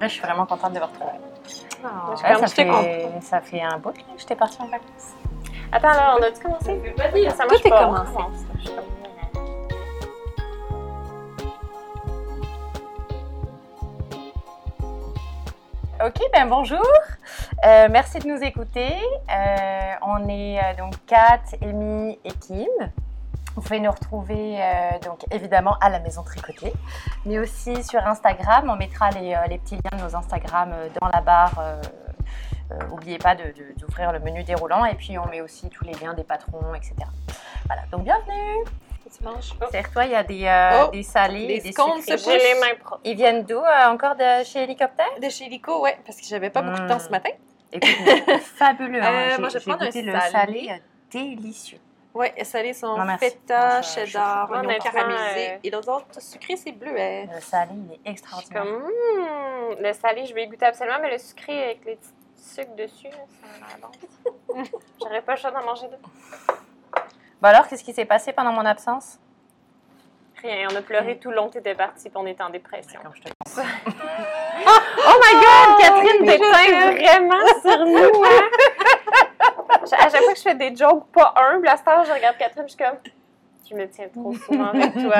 Je suis vraiment contente de vous retrouver. Oh. Je- Ouais, ça, fait, ça fait un bout que j'étais partie en vacances. Attends, là, on a-tu commencé? Vas-y, Ça tout est pas. commencé. Je Ok, ben bonjour. Euh, merci de nous écouter. Euh, on est euh, donc Kat, Amy et Kim. Vous pouvez nous retrouver euh, donc évidemment à la maison tricotée, mais aussi sur Instagram. On mettra les, euh, les petits liens de nos Instagram euh, dans la barre. euh, euh, N'oubliez pas de- de- d'ouvrir le menu déroulant et puis on met aussi tous les liens des patrons, etc. Voilà, donc bienvenue. Tu manges? Derrière toi, il y a des, euh, Oh, des salés des et des scones sucrés. se J'ai les mains propres. Ils viennent d'où euh, Encore de chez Hélicoptère? De chez Lico, ouais, parce que j'avais pas beaucoup de temps Mm. ce matin. Écoute, fabuleux. hein. Euh, J'ai- moi, je vais prendre un le salé. salé délicieux. Ouais, salés sont Non, feta, cheddar, Moi, oignon honnêtement, caramélisé. euh, Et l'autre autres sucré, c'est bleuet. Le salé, il est Je suis extraordinaire. comme, hmm, le salé, je vais y goûter absolument, mais le sucré avec les petits sucres dessus, ça a bon. J'aurais pas le choix d'en manger deux. Bon alors, qu'est-ce qui s'est passé pendant mon absence? Rien, on a pleuré tout le long que t'étais partie, puis on était en dépression. Comme je te Oh my god, Catherine t'éteins vraiment sur nous, hein? À chaque fois que je fais des jokes pas humbles, à cette heure, je regarde Catherine, je suis comme, tu me tiens trop souvent avec toi.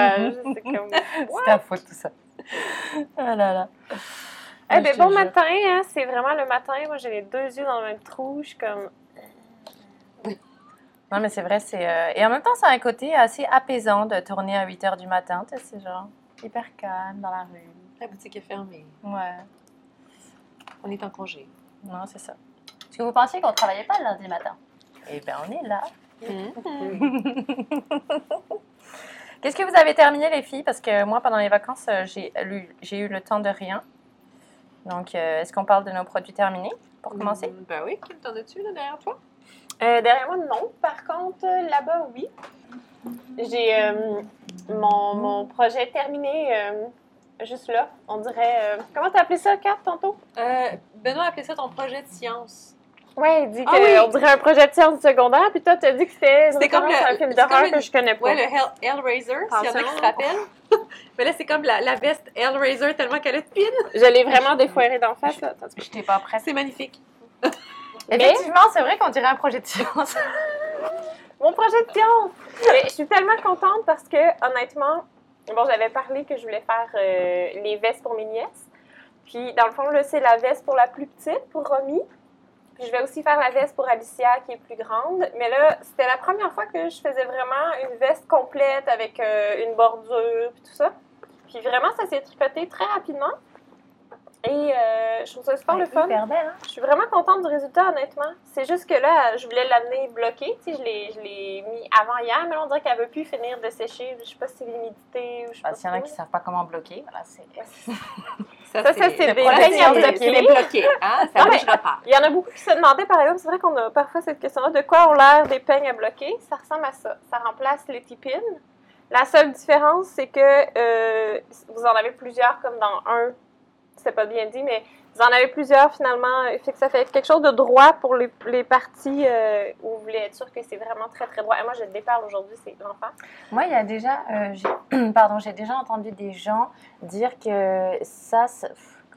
C'est comme, C'est ta faute tout ça. Oh là là. Eh Je ben, bon jure. matin, hein, c'est vraiment le matin. Moi, j'ai les deux yeux dans le même trou. Je suis comme. Non mais c'est vrai, c'est... euh, Et en même temps, ça a un côté assez apaisant de tourner à 8h du matin. Tu sais, c'est genre hyper calme dans la rue. La boutique est fermée. Ouais, On est en congé. non, c'est ça. Vous pensiez qu'on travaillait pas le lundi matin? Eh bien, on est là. Qu'est-ce que vous avez terminé, les filles? Parce que moi, pendant les vacances, euh, j'ai eu le temps de rien. Donc, euh, est-ce qu'on parle de nos produits terminés pour commencer? Mm, Ben oui, Kim, t'en as-tu là derrière toi? Euh, derrière moi, non. Par contre, là-bas, oui. J'ai euh, mon, mon projet terminé euh, juste là. On dirait. euh, Comment t'as appelé ça, Kat, tantôt? Euh, Benoît a appelé ça ton projet de science. Ouais, il dit Ah que oui. on dirait un projet de science secondaire, puis toi, t'as dit que c'était comme le- un film d'horreur une- que je connais pas. Ouais, le Hell, Hellraiser, s'il y en a qui se rappellent. Mais là, c'est comme la, la veste Hellraiser tellement qu'elle a de pin. Je l'ai vraiment défoiré d'en face, là. Tu Je n'étais pas prête. C'est magnifique. Effectivement, c'est vrai qu'on dirait un projet de science. Mon projet de science! Mais je suis tellement contente parce que, honnêtement, bon, j'avais parlé que je voulais faire euh, les vestes pour mes nièces. Puis, dans le fond, là, c'est la veste pour la plus petite, pour Romy. Puis, je vais aussi faire la veste pour Alicia, qui est plus grande. Mais là, c'était la première fois que je faisais vraiment une veste complète avec euh, une bordure, puis tout ça. Puis, vraiment, ça s'est tricoté très rapidement. Et euh, je trouve ça super le fun. Belle, hein? Je suis vraiment contente du résultat, honnêtement. C'est juste que là, je voulais l'amener bloqué. Tu sais, je l'ai, mis avant hier, mais là, on dirait qu'elle veut plus finir de sécher. Je sais pas si c'est l'humidité ou je sais pas. S'il y en a qui ne savent pas comment bloquer, voilà, c'est... Ça, ça, c'est le bloquer. pin est bloqué. Hein? Ça ne bougera pas. Il y en a beaucoup qui se demandaient, par exemple, c'est vrai qu'on a parfois cette question-là, de quoi ont l'air des peignes à bloquer? Ça ressemble à ça. Ça remplace les tipines. La seule différence, c'est que euh, vous en avez plusieurs, comme dans un, c'est pas bien dit, mais vous en avez plusieurs finalement. Fait que ça fait quelque chose de droit pour les, les parties euh, où vous voulez être sûr que c'est vraiment très très droit. Et moi, je le déparle aujourd'hui, c'est l'enfer. Moi, il y a déjà, euh, j'ai, pardon, j'ai déjà entendu des gens dire que ça, ça-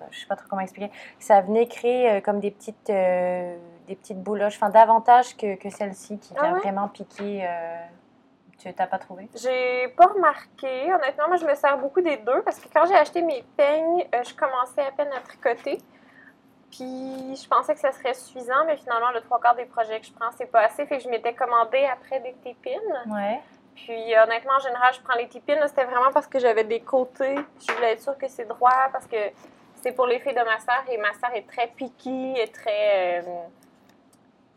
je sais pas trop comment expliquer, ça venait créer euh, comme des petites, euh, des petites bouloches, enfin davantage que, que celle-ci qui Ah vient ouais? vraiment piquer. Tu t'as pas trouvé? J'ai pas remarqué. Honnêtement, moi, je me sers beaucoup des deux parce que quand j'ai acheté mes peignes, euh, je commençais à peine à tricoter. Puis, je pensais que ça serait suffisant, mais finalement, le trois quarts des projets que je prends, c'est pas assez. Fait que je m'étais commandé après des tépines. Ouais. Puis, honnêtement, en général, je prends les tépines. C'était vraiment parce que j'avais des côtés. Je voulais être sûre que c'est droit parce que c'est pour les filles de ma soeur et ma soeur est très piquée très. euh,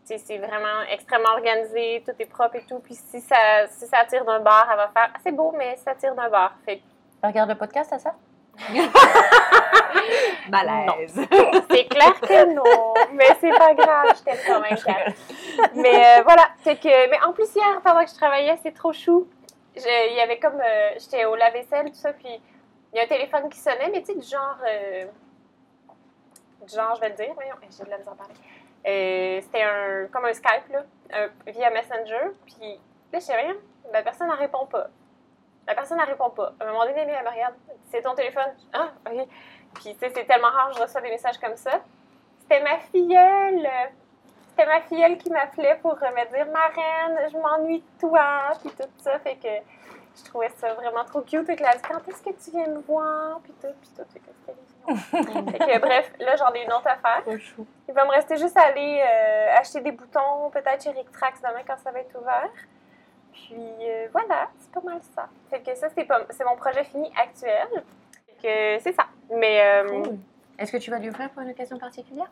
c'est vraiment extrêmement organisé, tout est propre et tout. Puis si ça, si ça tire d'un bar, elle va faire Ah, c'est beau, mais ça tire d'un bar. Fait Regarde le podcast, à ça? Malaise. c'est clair que non, mais c'est pas grave, je t'aime quand même. Mais euh, voilà, fait que, mais en plus hier, pendant que je travaillais, c'est trop chou. Il y avait comme, euh, j'étais au lave-vaisselle, tout ça, puis il y a un téléphone qui sonnait, mais tu sais, du genre, euh, du genre, je vais le dire, voyons, j'ai de la misère à parler. Euh, C'était un, comme un Skype, là, un- via Messenger, puis là, je sais rien, la personne ne répond pas. La personne ne répond pas. À un moment donné, elle me regarde, c'est ton téléphone. Ah, ok. Puis, tu sais, c'est tellement rare je reçois des messages comme ça. C'était ma filleule. C'était ma filleule qui m'appelait pour euh, me dire Marraine, je m'ennuie de toi. Puis tout ça. Fait que je trouvais ça vraiment trop cute. Fait que là, Quand est-ce que tu viens me voir? Puis tout, puis tout. Fait que fait bref, là, j'en ai une autre affaire. Il va me rester juste à aller euh, acheter des boutons, peut-être chez Rick Trax demain quand ça va être ouvert. Puis euh, voilà, c'est pas mal ça. Fait que ça, c'est, pas, c'est mon projet fini actuel. Fait que c'est ça. Mais euh, Cool. Est-ce que tu vas lui offrir pour une occasion particulière?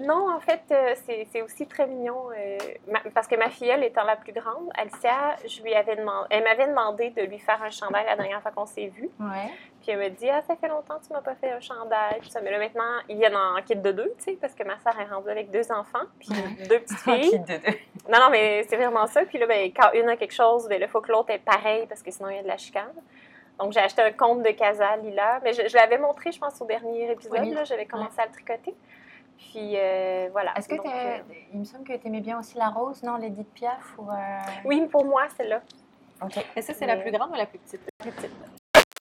non, en fait, euh, c'est, aussi très mignon. euh, ma- parce que ma filleule étant la plus grande, Alicia, je lui avais demandé, elle m'avait demandé de lui faire un chandail la dernière fois qu'on s'est vu. Ouais. Puis elle me dit Ah, ça fait longtemps que tu m'as pas fait un chandail. Puis ça, mais là, maintenant, ils viennent en kit de deux, tu sais, parce que ma soeur est rendue avec deux enfants, puis deux petites filles. de deux. Non, non, mais c'est vraiment ça. Puis là, ben, quand une a quelque chose, ben, il faut que l'autre ait pareil parce que sinon, il y a de la chicane. Donc, j'ai acheté un compte de Casa Lila. Mais je, je l'avais montré, je pense, au dernier épisode. Oui. J'avais commencé à le tricoter. Puis euh, voilà. Est-ce que Donc, euh, il me semble que tu aimais bien aussi la rose, non, l'Edith Piaf ou. euh, Oui, pour moi, c'est là. Ok. Et ça, c'est la plus grande ou la plus petite? Plus petite.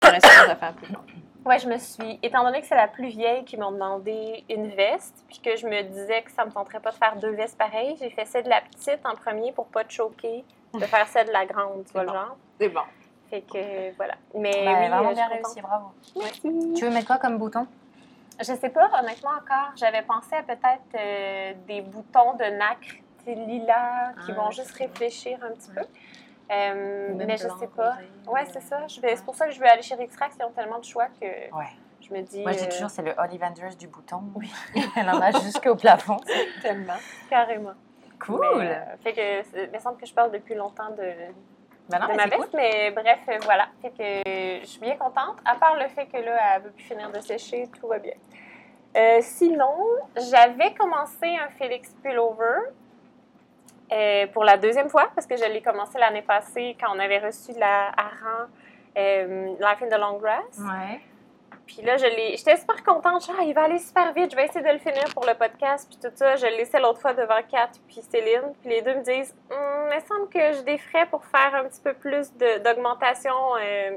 Faire plus grande. Ouais, je me suis. Étant donné que c'est la plus vieille qui m'a demandé une veste, puis que je me disais que ça me tenterait pas de faire deux vestes pareilles, j'ai fait celle de la petite en premier pour pas te choquer, de faire celle de la grande, tu vois le genre. C'est bon. Fait que voilà. Mais Bah, oui, vraiment bien réussi, bravo. Tu veux mettre quoi comme bouton? Je sais pas, honnêtement encore. J'avais pensé à peut-être euh, des boutons de nacre sais, lilas qui Ah, vont ouais, juste réfléchir un petit peu. Euh, mais je sais pas. Ouais, c'est ça. C'est pour ça que je vais aller chez Rixtrax. Ils ont tellement de choix que Ouais. je me dis. Moi, je dis euh, toujours, c'est le Ollivanders du bouton. Oui. Elle en a jusqu'au plafond. Tellement. carrément. Cool. Mais, euh, fait que il me semble que je parle depuis longtemps de, Ben non, de mais ma veste, mais bref, euh, voilà. Fait que je suis bien contente. À part le fait que là, elle veut plus finir de sécher, tout va bien. Euh, sinon, j'avais commencé un Félix Pullover euh, pour la deuxième fois parce que je l'ai commencé l'année passée quand on avait reçu la Aran euh, Life in the Long Grass. Ouais. Puis là, je l'ai. J'étais super contente. Genre, Ah, il va aller super vite. Je vais essayer de le finir pour le podcast. Puis tout ça. Je le laissais l'autre fois devant Kat puis Céline. Puis les deux me disent Hum, Il me semble que j'ai des frais pour faire un petit peu plus d'augmentation euh,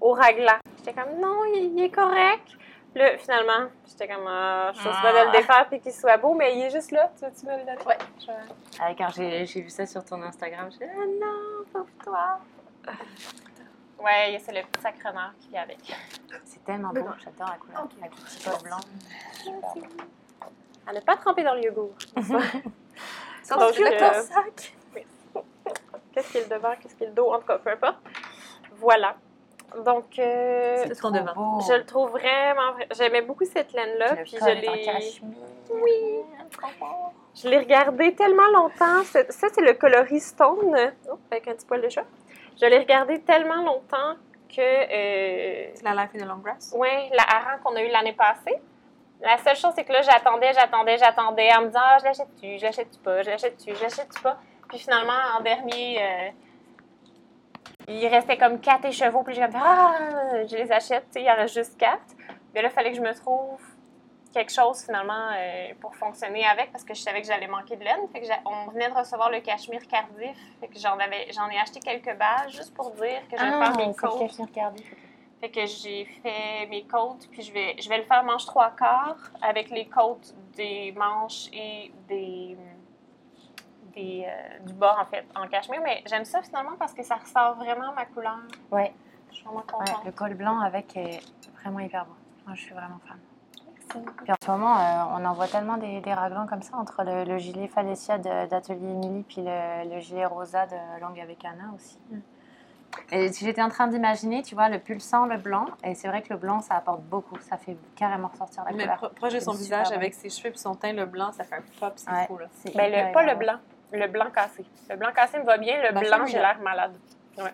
au raglan. J'étais comme Non, il, il est correct. Puis là, finalement, j'étais comme ah, Je suis pas de le défaire puis qu'il soit beau, mais il est juste là. Tu veux-tu me le donner? Ouais. Je- Ah, quand j'ai j'ai vu ça sur ton Instagram, j'ai dit, Ah non, pauvre toi. Ouais, c'est le petit sacrement qui vient avec. c'est tellement beau. J'adore la couleur. Avec le petit col blanc. À ne pas tremper dans le yogourt. Ça, Donc, c'est le euh, sac. Qu'est-ce qui est le devant, qu'est-ce qui est le dos, en tout cas, peu importe. Voilà. Donc, euh, C'est trop devant. je le trouve vraiment. vra- J'aimais beaucoup cette laine-là, puis je l'ai. Oui. Je l'ai regardé tellement longtemps. Ça, c'est le coloris Stone, oh, avec un petit poil de chat. Je l'ai regardé tellement longtemps que. Euh, C'est la Life in the Long Grass? oui, la hareng qu'on a eue l'année passée. La seule chose, c'est que là, j'attendais, j'attendais, j'attendais en me disant Ah, je l'achète-tu, je l'achète-tu pas, je l'achète-tu, je l'achète-tu pas? Puis finalement, en dernier, euh, il restait comme quatre écheveaux. Puis j'ai comme Ah, je les achète, tu sais, il en reste juste quatre. Mais là, il fallait que je me trouve quelque chose finalement euh, pour fonctionner avec parce que je savais que j'allais manquer de laine. Fait que on venait de recevoir le cachemire Cardiff. Fait que j'en avais, j'en ai acheté quelques bases juste pour dire que je vais Ah, faire mes le cachemire Cardiff. Fait que j'ai fait mes côtes, puis je vais, je vais le faire manche trois quarts avec les côtes des manches et des, des euh, du bas en fait en cachemire. Mais j'aime ça finalement parce que ça ressort vraiment ma couleur. Ouais. Je suis vraiment Ouais, contente. le col blanc avec est vraiment hyper beau. Moi, je suis vraiment fan. Puis en ce moment, euh, on en voit tellement des, des raglans comme ça entre le, le gilet Falecia de- d'Atelier Emily puis le, le gilet Rosa de Langue avec Anna aussi. Et si j'étais en train d'imaginer, tu vois, le pulsant, le blanc, et c'est vrai que le blanc, ça apporte beaucoup, ça fait carrément ressortir la Mais couleur. pro- proche de son visage avec ses cheveux et son teint, le blanc, ça fait un pop, c'est Ouais. fou là. Hyper, le, pas le blanc, le blanc cassé. Le blanc cassé me va bien, le Ben, blanc, j'ai l'air malade. Ouais.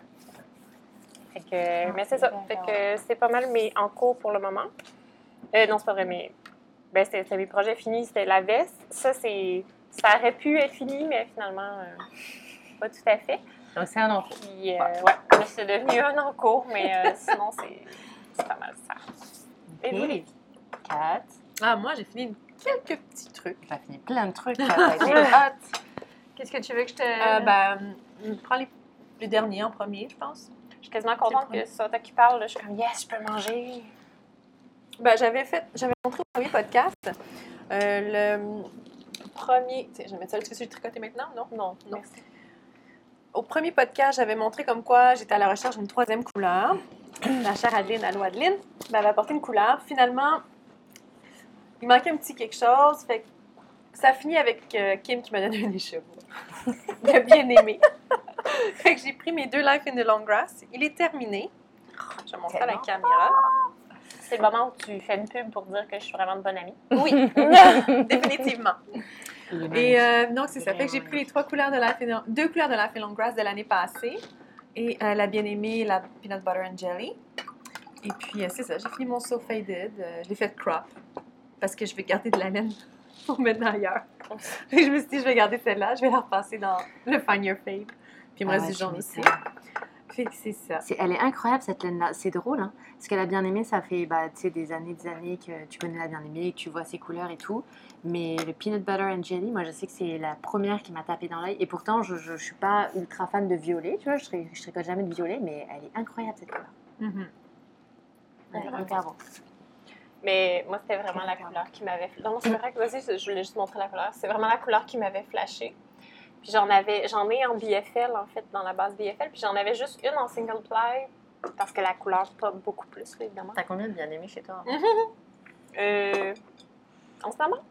Fait que, mais c'est ça. Fait que c'est pas mal mes en cours pour le moment. Euh, non, c'est pas vrai, mais ben, c'était mes projets finis, c'était la veste. Ça, c'est. Ça aurait pu être fini, mais finalement, euh, pas tout à fait. Donc c'est un enfant. Puis, euh, ouais, mais c'est devenu un en cours, mais euh, sinon, c'est c'est pas mal ça. Et vous? Kat, Ah, moi, j'ai fini quelques petits trucs. t'as fini plein de trucs. Hot. Qu'est-ce que tu veux que je te. Euh, ben, prends les, les derniers en premier, je pense. Je suis quasiment contente que ce soit toi qui parle. Je suis comme, yes, je peux manger. Ben, j'avais fait, j'avais montré au premier podcast euh, le premier. Je vais mettre ça, tu veux le tricoter maintenant? Non? Non, non. Merci. Au premier podcast, j'avais montré comme quoi j'étais à la recherche d'une troisième couleur. Ma chère Adeline, allô Adeline, m'avait apporté une couleur. Finalement, il manquait un petit quelque chose. Fait ça finit avec euh, Kim qui m'a donné un écheveau. Il a bien aimé. fait que j'ai pris mes deux Life in the Long Grass. Il est terminé. Je vais montrer à la caméra. C'est le moment où tu fais une pub pour dire que je suis vraiment de bonne amie. Oui, définitivement. Et euh, donc, c'est ça. Fait que j'ai pris les trois couleurs de la deux couleurs de la Long Grass de l'année passée. Et euh, la bien-aimée, la Peanut Butter and Jelly. Et puis, euh, c'est ça. J'ai fini mon So Faded. je l'ai fait crop. Parce que je vais garder de la laine pour mettre ailleurs. Et je me suis dit, je vais garder celle-là. Je vais la repasser dans le Find Your Fade. Puis, il me reste du jaune aussi c'est ça. elle est incroyable cette laine-là. C'est drôle, hein Parce qu'elle a bien aimé, ça fait bah, des années, des années que tu connais la bien aimée, que tu vois ses couleurs et tout. Mais le peanut butter and jelly, moi je sais que c'est la première qui m'a tapé dans l'œil. Et pourtant, je, ne suis pas ultra fan de violet, tu vois. Je, je tricote jamais de violet, mais elle est incroyable cette couleur. Mm Mais moi, c'était vraiment la couleur qui m'avait. Non, c'est vrai que vas-y, je voulais juste montrer la couleur. C'est vraiment la couleur qui m'avait flashé. Puis j'en avais, j'en ai en BFL en fait, dans la base BFL. Puis j'en avais juste une en single ply parce que la couleur pas beaucoup plus, évidemment. T'as combien de bien aimé chez toi? euh, en ce moment?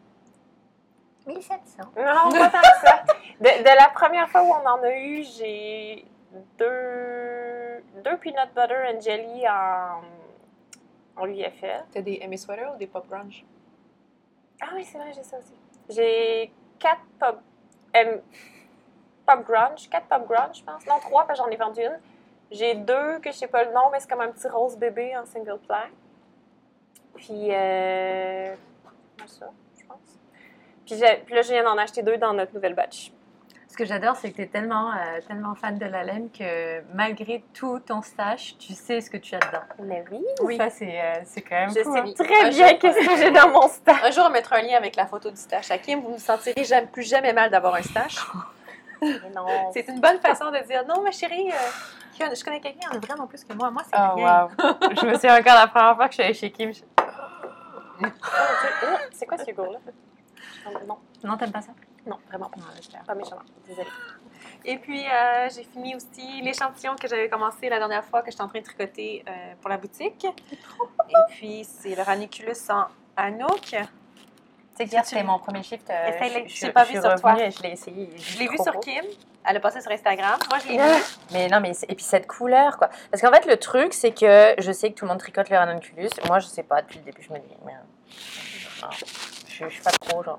1700. Non, pas tant que ça. De, la première fois où on en a eu, j'ai deux, deux peanut butter and jelly en, en UFL. T'as des Amy Sweater ou des Pop Grunge? Ah oui, c'est vrai, j'ai ça aussi. J'ai quatre Pop pop grunge, quatre pop grunge, je pense. Non, trois, parce que j'en ai vendu une. J'ai deux que je sais pas le nom, mais c'est comme un petit rose bébé en single ply. Puis, euh, ça, je pense? Puis, puis là, je viens d'en acheter deux dans notre nouvelle batch. Ce que j'adore, c'est que tu es tellement, euh, tellement fan de la laine que malgré tout ton stash, tu sais ce que tu as dedans. Mais oui. oui. Ça, c'est, euh, c'est quand même Je sais hein. très bien qu'est-ce que j'ai dans mon stash. Un jour, on mettra un lien avec la photo du stash. À Kim, vous ne sentirez jamais, plus jamais mal d'avoir un stash. non. C'est une bonne façon de dire non, ma chérie, euh, je connais quelqu'un qui en a vraiment plus que moi. Moi, c'est oh, rien. je me souviens encore la première fois que je suis allée chez Kim. c'est quoi ce yogourt-là? Non. Non, t'aimes pas ça? Non, vraiment pas. Pas méchant. Désolée. Et puis, euh, j'ai fini aussi l'échantillon que j'avais commencé la dernière fois que j'étais en train de tricoter euh, pour la boutique. Et puis, c'est le Raniculus en Anouk. Sais que c'était mon premier shift. Euh, je l'ai pas vu sur toi. Je l'ai essayé. Je l'ai vu sur Kim. Elle a passé sur Instagram. Moi, je l'ai vu. Mais non, mais et puis cette couleur, quoi. Parce qu'en fait, le truc, c'est que je sais que tout le monde tricote le ranunculus. Moi, je sais pas depuis le début. Je me dis, mais je, ne suis pas trop genre.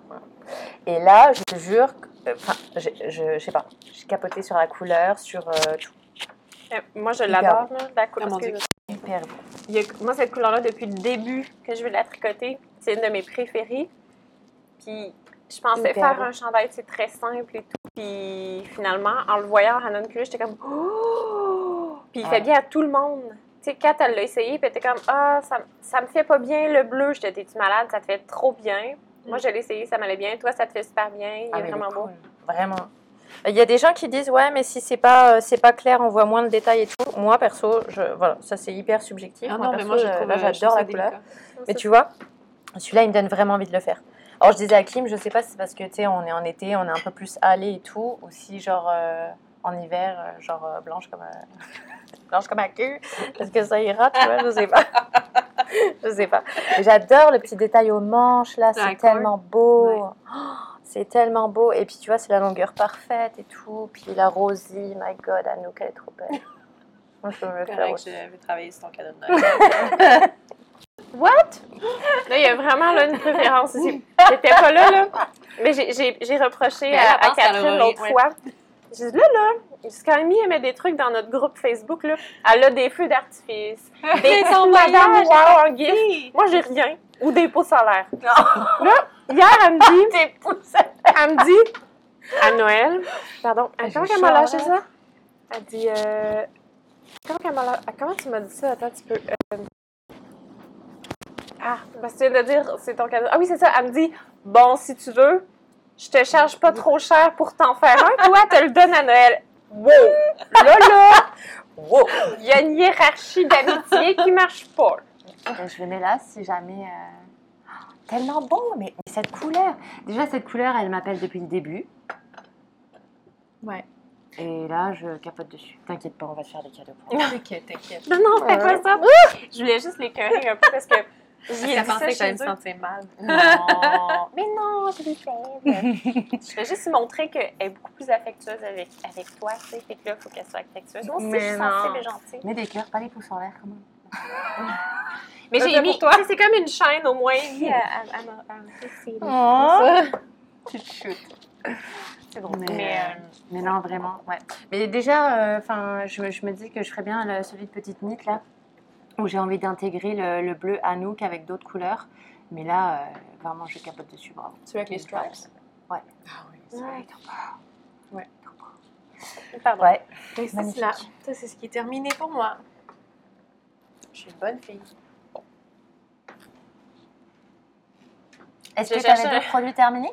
Et là, je te jure, euh, enfin, je, je, sais pas, j'ai capoté sur la couleur, sur euh, tout. Euh, moi, je l'adore, la couleur. Hyper moi, cette couleur-là, depuis le début que je veux la tricoter, c'est une de mes préférées. Puis, je pensais faire un chandail, c'est très simple et tout. Puis, finalement, en le voyant à Hanon j'étais comme, oh! Puis, il fait bien à tout le monde. Tu sais, Kat, elle l'a essayé, puis elle était comme, ah, ça, ça me fait pas bien le bleu. J'étais, t'es-tu malade? Ça te fait trop bien. Moi, je l'ai essayé, ça m'allait bien. Toi, ça te fait super bien. Il est ah, vraiment beau. Vraiment. Il y a des gens qui disent ouais mais si c'est pas euh, c'est pas clair on voit moins de détails et tout. Moi perso je voilà ça c'est hyper subjectif. Ah moi, non, mais moi euh, j'adore la couleur. Mais tu vois celui-là il me donne vraiment envie de le faire. Alors je disais à Kim je sais pas si c'est parce que tu sais on est en été on est un peu plus allé et tout aussi genre euh, en hiver genre blanche comme blanche comme un cul parce que ça ira tu vois je sais pas. je sais pas. J'adore le petit détail aux manches, là, c'est tellement beau. c'est tellement beau. Et puis, tu vois, c'est la longueur parfaite et tout. Puis la Rosie, my God, Anouk, elle est trop belle. Moi, je veux le faire aussi. Je vais travailler sur ton cadeau de Noël. What? Là, il y a vraiment là, une préférence ici. J'étais pas là, là. Mais j'ai reproché à, à Catherine l'autre fois. J'ai dit, là, là, quand Amy met des trucs dans notre groupe Facebook, là, elle a des feux d'artifice, des madame wow en gif. Moi, j'ai rien. Ou des pots solaires. Non. Là, hier, elle me dit... des solaires. Elle me dit, à Noël, pardon, ah, comment elle m'a lâché ça? Elle dit, euh, comment, elle m'a comment tu m'as dit ça? Attends, tu peux... Euh... Ah, parce que tu viens de dire, c'est ton cadeau. Ah oui, c'est ça. Elle me dit, bon, si tu veux, je te charge pas trop cher pour t'en faire un. Toi, te le donne à Noël. Wow! Là, là, wow! Il y a une hiérarchie d'amitié qui marche pas. je le mets là si jamais. euh, Tellement beau, mais, mais cette couleur. Déjà, cette couleur, elle m'appelle depuis le début. Ouais. Et là, je capote dessus. T'inquiète pas, on va te faire des cadeaux. pour T'inquiète, t'inquiète. Non, non, fais pas ça. Je voulais juste l'écœurer un peu parce que j'y ai dit ça pensé que j'allais chez me sentir mal. Non, mais non, je l'ai. Je vais juste montrer qu'elle est beaucoup plus affectueuse avec, avec toi, tu sais. Fait que là, il faut qu'elle soit affectueuse. Moi aussi, je suis sensible et gentille. Mets des cœurs, pas les pouces en l'air, même. Mais j'ai mis, toi. c'est comme une chaîne au moins à, à, ma- Oh. Tu te chutes. C'est bon. Mais, Mais, euh, euh, mais non, vraiment, ouais. Mais déjà, enfin, je, me- je me dis que je ferais bien le- celui de Petite Mythe, là, où j'ai envie d'intégrer le, le bleu Anouk avec d'autres couleurs. Mais là, euh, vraiment, je capote dessus, bravo. Celui avec les stripes? Ouais. Ah oui. Ça, Ouais. beau. pardon. Ouais. C'est là. Ça, c'est ce qui est terminé pour moi. Je suis une bonne fille. Est-ce que tu avais un- d'autres produits terminés?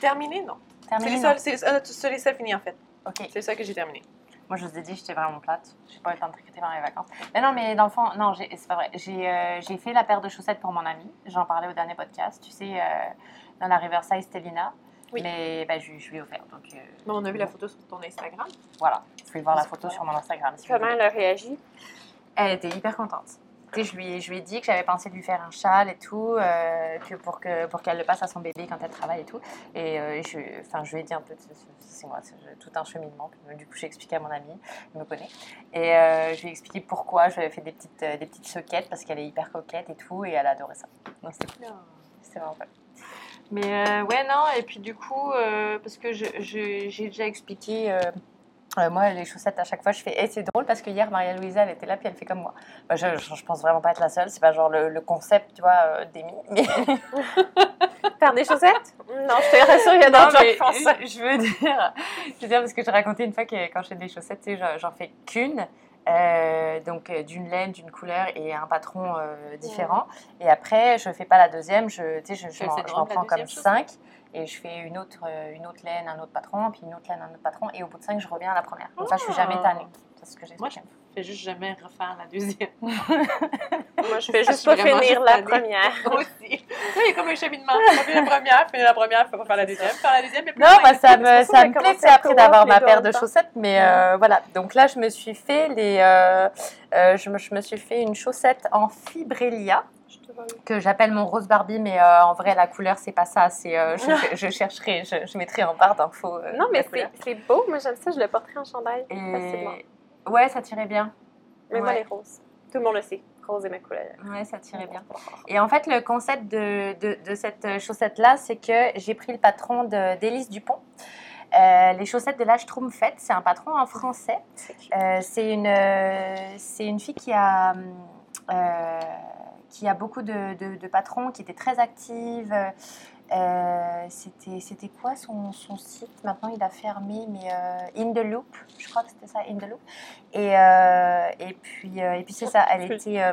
Terminé, non. C'est Terminés, non. c'est euh, c'est les seuls finis, en fait. Ok. C'est ça que j'ai terminé. Moi, je vous ai dit, j'étais vraiment plate. J'ai pas eu le temps de tricoter pendant les vacances. Mais non, mais dans le fond, non, c'est pas vrai. J'ai euh, fait la paire de chaussettes pour mon amie. J'en parlais au dernier podcast. Tu sais, euh, dans la Riverside Stellina. Oui. Mais ben, je, je lui ai offert. Donc euh, Bon, on a vu la photo sur ton Instagram. voilà. Vous pouvez voir la photo sur mon Instagram. Si Comment elle a réagi? Elle était hyper contente. Tu sais, je lui, ai- je lui ai dit que j'avais pensé de lui faire un châle et tout, euh, que pour que pour qu'elle le passe à son bébé quand elle travaille et tout. Et euh, je, enfin, je lui ai dit un peu, c'est- moi, tout un cheminement. Du coup, j'ai expliqué à mon amie, elle me connaît, et euh, je lui ai expliqué pourquoi je lui avais fait des petites des petites soquettes parce qu'elle est hyper coquette et tout, et elle adorait ça. Donc c'était cool. C'était vraiment cool. Mais ouais, non, et puis du coup, parce que j'ai déjà expliqué, euh, moi, les chaussettes, à chaque fois, je fais, et c'est drôle parce que hier, Maria-Louisa, elle était là, puis elle fait comme moi. Bah, je, je, je pense vraiment pas être la seule, c'est pas genre le, le concept, tu vois, euh, d'Amy. Mais Faire des chaussettes? Non, je te rassure, il y a d'autres gens qui font ça. je, veux dire, je veux dire, parce que j'ai raconté une fois que quand je fais des chaussettes, tu sais, j'en- fais qu'une. euh, donc euh, d'une laine, d'une couleur et un patron différent. Et après, je fais pas la deuxième, je, tu sais, je, je m'en prends comme cinq et je fais une autre, euh, une autre laine, un autre patron, puis une autre laine, un autre patron. Et au bout de cinq, je reviens à la première. Comme ça, je suis jamais Ah. tannée. C'est ce que j'ai Moi, je fais juste jamais refaire la deuxième. Moi, je fais juste pas finir la première. Moi aussi. Là, il y a comme un cheminement. Fait la première, finir la première, faut faire la deuxième. Faire la deuxième, et Non, moi, ça me, ça me plaît, commencé c'est après d'avoir ma paire de temps. chaussettes. Mais euh, voilà, donc là, je me suis fait les, euh, euh, je, me, je me suis fait une chaussette en vois. Que j'appelle mon rose Barbie, mais euh, en vrai, la couleur, c'est pas ça. C'est, euh, je, je chercherai, je, je mettrai en barre d'infos. euh, Non, mais c'est c'est beau. Moi, j'aime ça. Je le porterai en chandail facilement. Ouais, ça tirait bien. Mais moi, ouais. les roses. Tout le monde le sait. Rose est ma couleur. Ouais, ça tirait bien. Et en fait, le concept de, de, de cette chaussette-là, c'est que j'ai pris le patron d'Élise Dupont. Euh, les chaussettes de la Schtroumpfette, c'est un patron en français. C'est. Euh, une, euh, c'est une fille qui a, euh, qui a beaucoup de, de- de patrons, qui était très active. Euh, c'était, quoi son, son site? Maintenant, il a fermé, mais euh, In the Loop, je crois que c'était ça, In the Loop. Et, euh, et puis, euh, et puis c'est ça, elle était... euh,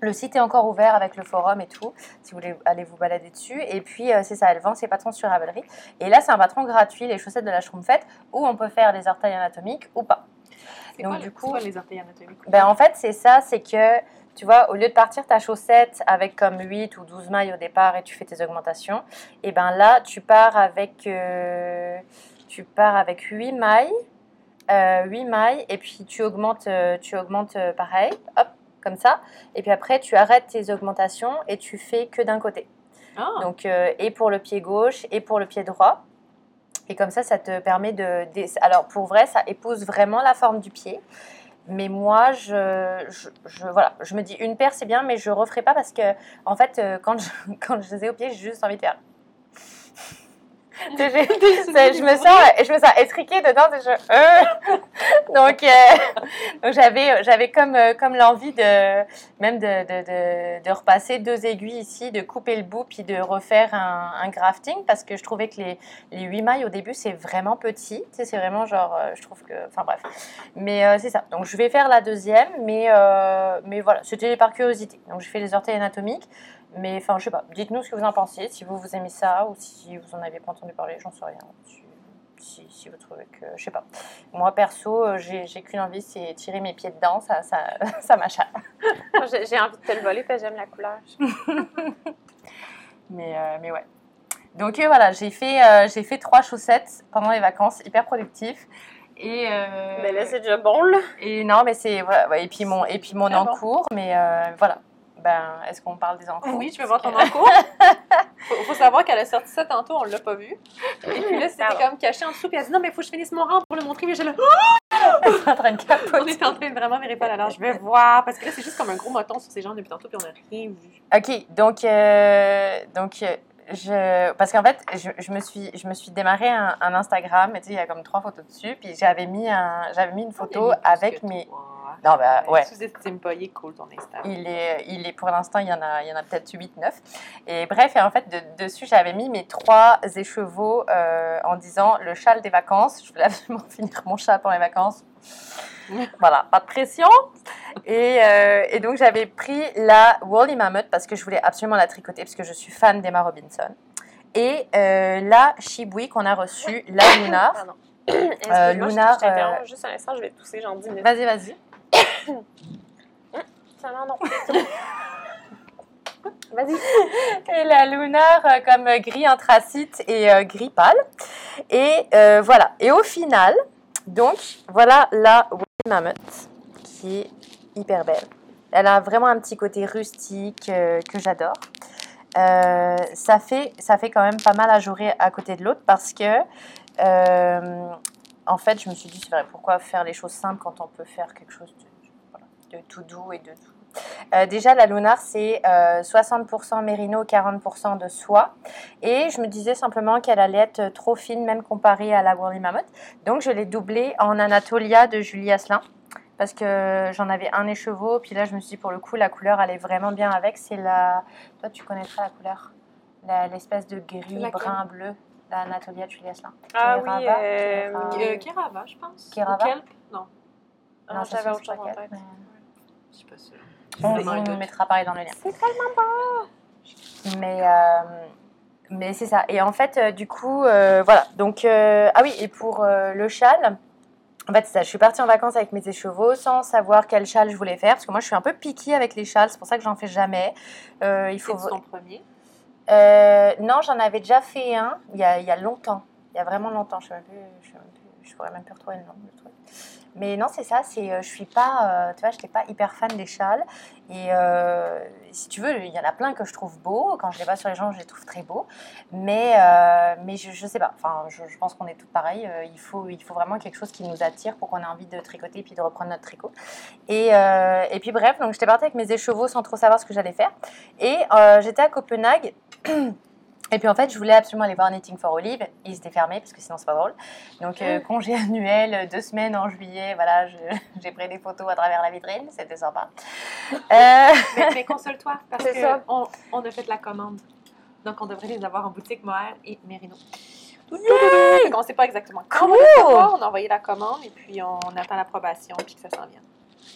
le site est encore ouvert avec le forum et tout, si vous voulez aller vous balader dessus. Et puis, c'est ça, elle vend ses patrons sur Ravelry. Et là, c'est un patron gratuit, les chaussettes de la Schtroumpfette, où on peut faire des orteils anatomiques ou pas. Donc, quoi, du coup- quoi les orteils anatomiques? Ben, en fait, c'est ça, c'est que, tu vois, au lieu de partir ta chaussette avec comme 8 ou 12 mailles au départ et tu fais tes augmentations, et ben là, tu pars avec, euh, tu pars avec 8 mailles, euh, 8 mailles, et puis tu augmentes, euh, tu augmentes euh, pareil, hop, comme ça, et puis après, tu arrêtes tes augmentations et tu fais que d'un côté. Ah, Donc, euh, et pour le pied gauche et pour le pied droit. Et comme ça, ça te permet de. des- Alors, pour vrai, ça épouse vraiment la forme du pied. Mais moi, je, je, voilà, je me dis une paire, c'est bien, mais je referai pas parce que, en fait, euh, quand je, quand je les ai au pied, j'ai juste envie de faire. Tu sais, j'ai- c'est- je me sens, je me sens étriquée dedans. je- euh. donc, euh, donc j'avais, j'avais comme, euh, comme l'envie de, même de, de, de, de repasser deux aiguilles ici, de couper le bout, puis de refaire un, un grafting parce que je trouvais que les, les 8 mailles au début c'est vraiment petit. Tu sais, c'est vraiment genre, euh, je trouve que. Enfin bref. Mais euh, c'est ça. Donc je vais faire la deuxième, mais, euh, mais voilà, c'était par curiosité. Donc je fais les orteils anatomiques. Mais enfin, je sais pas, dites-nous ce que vous en pensez, si vous, vous aimez ça ou si vous en avez pas entendu parler, j'en sais rien. Si, si, si vous trouvez que, je sais pas. Moi perso, j'ai j'ai qu'une envie, c'est tirer mes pieds dedans, ça, ça, ça m'achète. Moi, J'ai envie de te le voler parce que j'aime la couleur. Mais, euh, mais ouais. Donc euh, voilà, j'ai fait, euh, j'ai fait trois chaussettes pendant les vacances, hyper productif. Et, euh, Mais là, c'est déjà bon, là. et non, mais c'est voilà, et puis mon et puis mon Ah bon encours, mais euh, voilà. Ben, est-ce qu'on parle des encours Oui, je veux voir ton encours. faut, faut savoir qu'elle a sorti ça tantôt, on l'a pas vu. Et puis là, c'était Pardon. comme caché en dessous, puis elle a dit non, mais il faut que je finisse mon rang pour le montrer. Mais j'ai là, Elle est en train de on capoter. est en train de vraiment pas alors je vais voir. Parce que là, c'est juste comme un gros moton sur ses jambes depuis tantôt, puis on n'a rien vu. Ok, donc, euh, donc euh, je, parce qu'en fait, je, je me suis, je me suis démarré un, un Instagram, et tu sais, il y a comme trois photos dessus, puis j'avais mis un, j'avais mis une photo avec mes. Non, bah ouais. Sous-estime pas, il est cool ton Insta. Il est, il est pour l'instant, il y en a, il y en a peut-être 8, 9. Et bref, et en fait, de- dessus, j'avais mis mes trois écheveaux euh, en disant le châle des vacances. Je voulais absolument finir mon châle pour les vacances. Voilà, pas de pression. Et, euh, et donc, j'avais pris la Wally Mammoth parce que je voulais absolument la tricoter parce que je suis fan d'Emma Robinson. Et euh, la Shibui qu'on a reçue, la Lunar. Pardon. Lunar, je t'interromps juste un instant, je vais tousser 10 minutes. Vas-y, vas-y. Non. Vas-y. Et la lunar euh, comme euh, gris anthracite et euh, gris pâle. Et euh, voilà. Et au final, donc, voilà la Woolly Mammoth qui est hyper belle. Elle a vraiment un petit côté rustique euh, que j'adore. Euh, ça, fait, quand même pas mal à jouer à côté de l'autre parce que, euh, en fait, je me suis dit, c'est vrai, pourquoi faire les choses simples quand on peut faire quelque chose de tout doux et de tout. Euh, déjà, la Lunar, c'est euh, 60% mérino, 40% de soie. Et je me disais simplement qu'elle allait être trop fine, même comparée à la Woolly Mammoth. Donc, je l'ai doublée en Anatolia de Julie Asselin. Parce que j'en avais un écheveau. Puis là, je me suis dit, pour le coup, la couleur allait vraiment bien avec. C'est la. Toi, tu connaîtras la couleur? L'espèce de gris, Laquelle? brun, bleu. La Anatolia de Julie Asselin. Ah oui, euh, Kerava. Euh, je pense. Kerava? Ou Kelp? Non, Ah, Non, ça, j'avais autre chose en Sprocket, tête. mais- je suis pas sûre. On, un on doute. mettra pareil dans le lien. C'est tellement beau. Mais, euh, mais c'est ça. Et en fait, euh, du coup, euh, voilà. Donc, euh, ah oui, et pour euh, le châle, en fait, c'est ça. Je suis partie en vacances avec mes écheveaux sans savoir quel châle je voulais faire. Parce que moi, je suis un peu piquée avec les châles. C'est pour ça que j'en fais jamais. Euh, il faut. Ton premier? Euh, non, j'en avais déjà fait un il y a, il y a longtemps. Il y a vraiment longtemps. Je ne je, sais même plus- je pourrais même plus retrouver le nom du truc. Mais non, c'est ça. C'est, euh, je suis pas, euh, tu vois, je pas hyper fan des châles. Et euh, si tu veux, il y en a plein que je trouve beaux. Quand je les vois sur les gens, je les trouve très beaux. Mais, mais je, je sais pas. Enfin, je, pense qu'on est toutes pareilles. Il faut, il faut vraiment quelque chose qui nous attire pour qu'on ait envie de tricoter puis de reprendre notre tricot. Et, et puis bref, donc j'étais partie avec mes écheveaux sans trop savoir ce que j'allais faire. Et j'étais à Copenhague. Et puis en fait, je voulais absolument aller voir Knitting for Olive. Ils étaient fermés parce que sinon c'est pas drôle. Donc euh, congé annuel, euh, deux semaines en juillet. Voilà, j'ai pris des photos à travers la vitrine. C'était sympa. Euh, Mais, mais console-toi, parce qu'on on a fait la commande. Donc, on devrait les avoir en boutique Mohair et Mérino. On ne sait pas exactement quand Cool. On a envoyé la commande et puis on attend l'approbation puis que ça s'en vienne.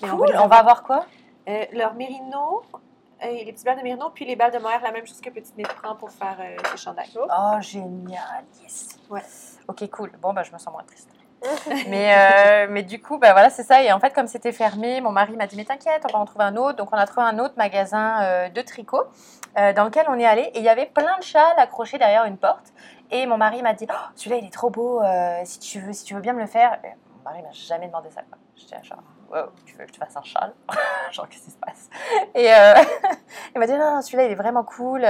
Cool. On va avoir quoi? Euh, leur Mérino, euh, les petits balles de Mérino, puis les balles de Mohair, la même chose que Petite Nez prend pour faire euh, ses chandails. Oh, génial. Yes. Ouais. Ok, cool. Bon, bah, je me sens moins triste. mais, euh, mais du coup, bah, voilà, c'est ça. Et en fait, comme c'était fermé, mon mari m'a dit Mais t'inquiète, on va en trouver un autre. Donc, on a trouvé un autre magasin euh, de tricot euh, dans lequel on est allé. Et il y avait plein de châles accrochés derrière une porte. Et mon mari m'a dit Oh, Celui-là, il est trop beau. euh, si, tu veux, si tu veux bien me le faire. Et mon mari m'a jamais demandé ça. quoi. J'étais genre Tu veux que je te fasse un châle? Genre, qu'est-ce qui se passe? Et euh, il m'a dit Non, celui-là, il est vraiment cool.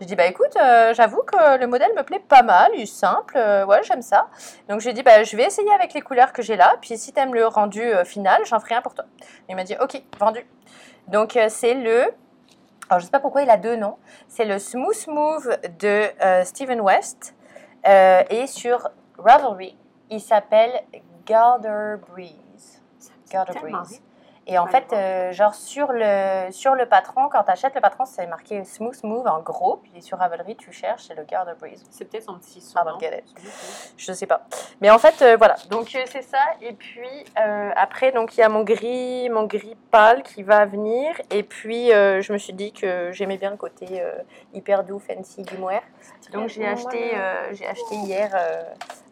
J'ai dit, bah écoute, euh, j'avoue que le modèle me plaît pas mal, il est simple, euh, ouais, j'aime ça. Donc j'ai dit, bah je vais essayer avec les couleurs que j'ai là, puis si t'aimes le rendu final, j'en ferai un pour toi. Il m'a dit, ok, vendu. Donc c'est le, alors je sais pas pourquoi il a deux noms, c'est le Smooth Move de Steven West, et sur Ravelry, il s'appelle Garter Et en fait, euh, genre sur le, sur le patron, quand tu achètes le patron, c'est marqué Smooth Move en gros. Puis sur Ravelry, tu cherches, c'est le Garter Breeze. C'est peut-être son petit Ah, surnom. don't get it. Je sais pas. Mais en fait, euh, voilà. Donc euh, c'est ça. Et puis après, donc il y a mon gris, mon gris pâle qui va venir. Et puis je me suis dit que j'aimais bien le côté hyper doux, fancy du mohair. Donc j'ai acheté, j'ai acheté hier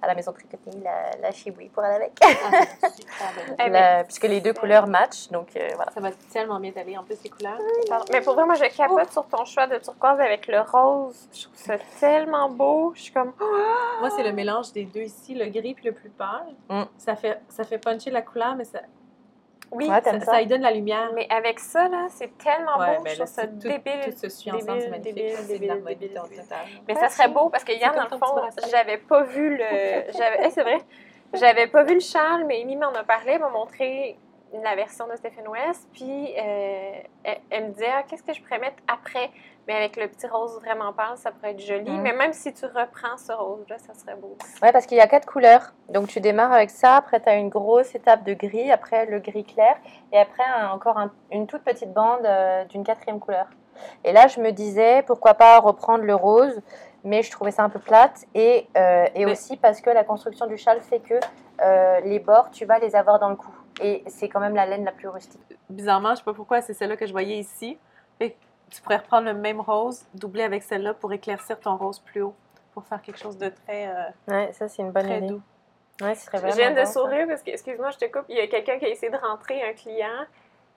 à la maison tricoter la, la chiboui pour aller avec. Ah, super. Eh La- puisque les deux couleurs matchent, donc euh, voilà. Ça va tellement bien t'aller. En plus, les couleurs. Mais pour vrai, moi, je capote sur ton choix de turquoise avec le rose. Je trouve ça tellement beau. Je suis comme, Moi, c'est le mélange des deux ici, le gris puis le plus pâle. Mm. Ça, fait, ça fait puncher la couleur, mais ça, oui. Ouais, ça, t'aimes ça? ça? y donne la lumière. Mais avec ça, là, c'est tellement Ouais, beau. mais je trouve ça tout, débile. tout se suit débile, magnifique. débile, C'est de débile, l'harmonie débile, totale. débile. totale. Mais Ouais, ça serait beau parce que hier, dans le fond, j'avais pas vu le. j'avais- hey, c'est vrai. J'avais pas vu le châle, mais Amy m'en a parlé, elle m'a montré la version de Stephen West. Puis euh, elle, elle me disait, ah, qu'est-ce que je pourrais mettre après? Mais avec le petit rose vraiment pâle, ça pourrait être joli. Mais même si tu reprends ce rose-là, ça serait beau. Ouais, parce qu'il y a quatre couleurs. Donc tu démarres avec ça, après tu as une grosse étape de gris, après le gris clair, et après un- encore un- une toute petite bande euh, d'une quatrième couleur. Et là, je me disais, pourquoi pas reprendre le rose, mais je trouvais ça un peu plate, et, euh, et Mais- aussi parce que la construction du châle fait que euh, les bords, tu vas les avoir dans le cou. Et c'est quand même la laine la plus rustique. Bizarrement, je sais pas pourquoi, c'est celle-là que je voyais ici. Tu pourrais reprendre le même rose, doubler avec celle-là pour éclaircir ton rose plus haut, pour faire quelque chose de très, euh, Ouais, ça c'est une bonne très idée. doux. Ouais, ce serait Je viens de bon, ça. sourire parce que, excuse-moi, je te coupe, il y a quelqu'un qui a essayé de rentrer, un client.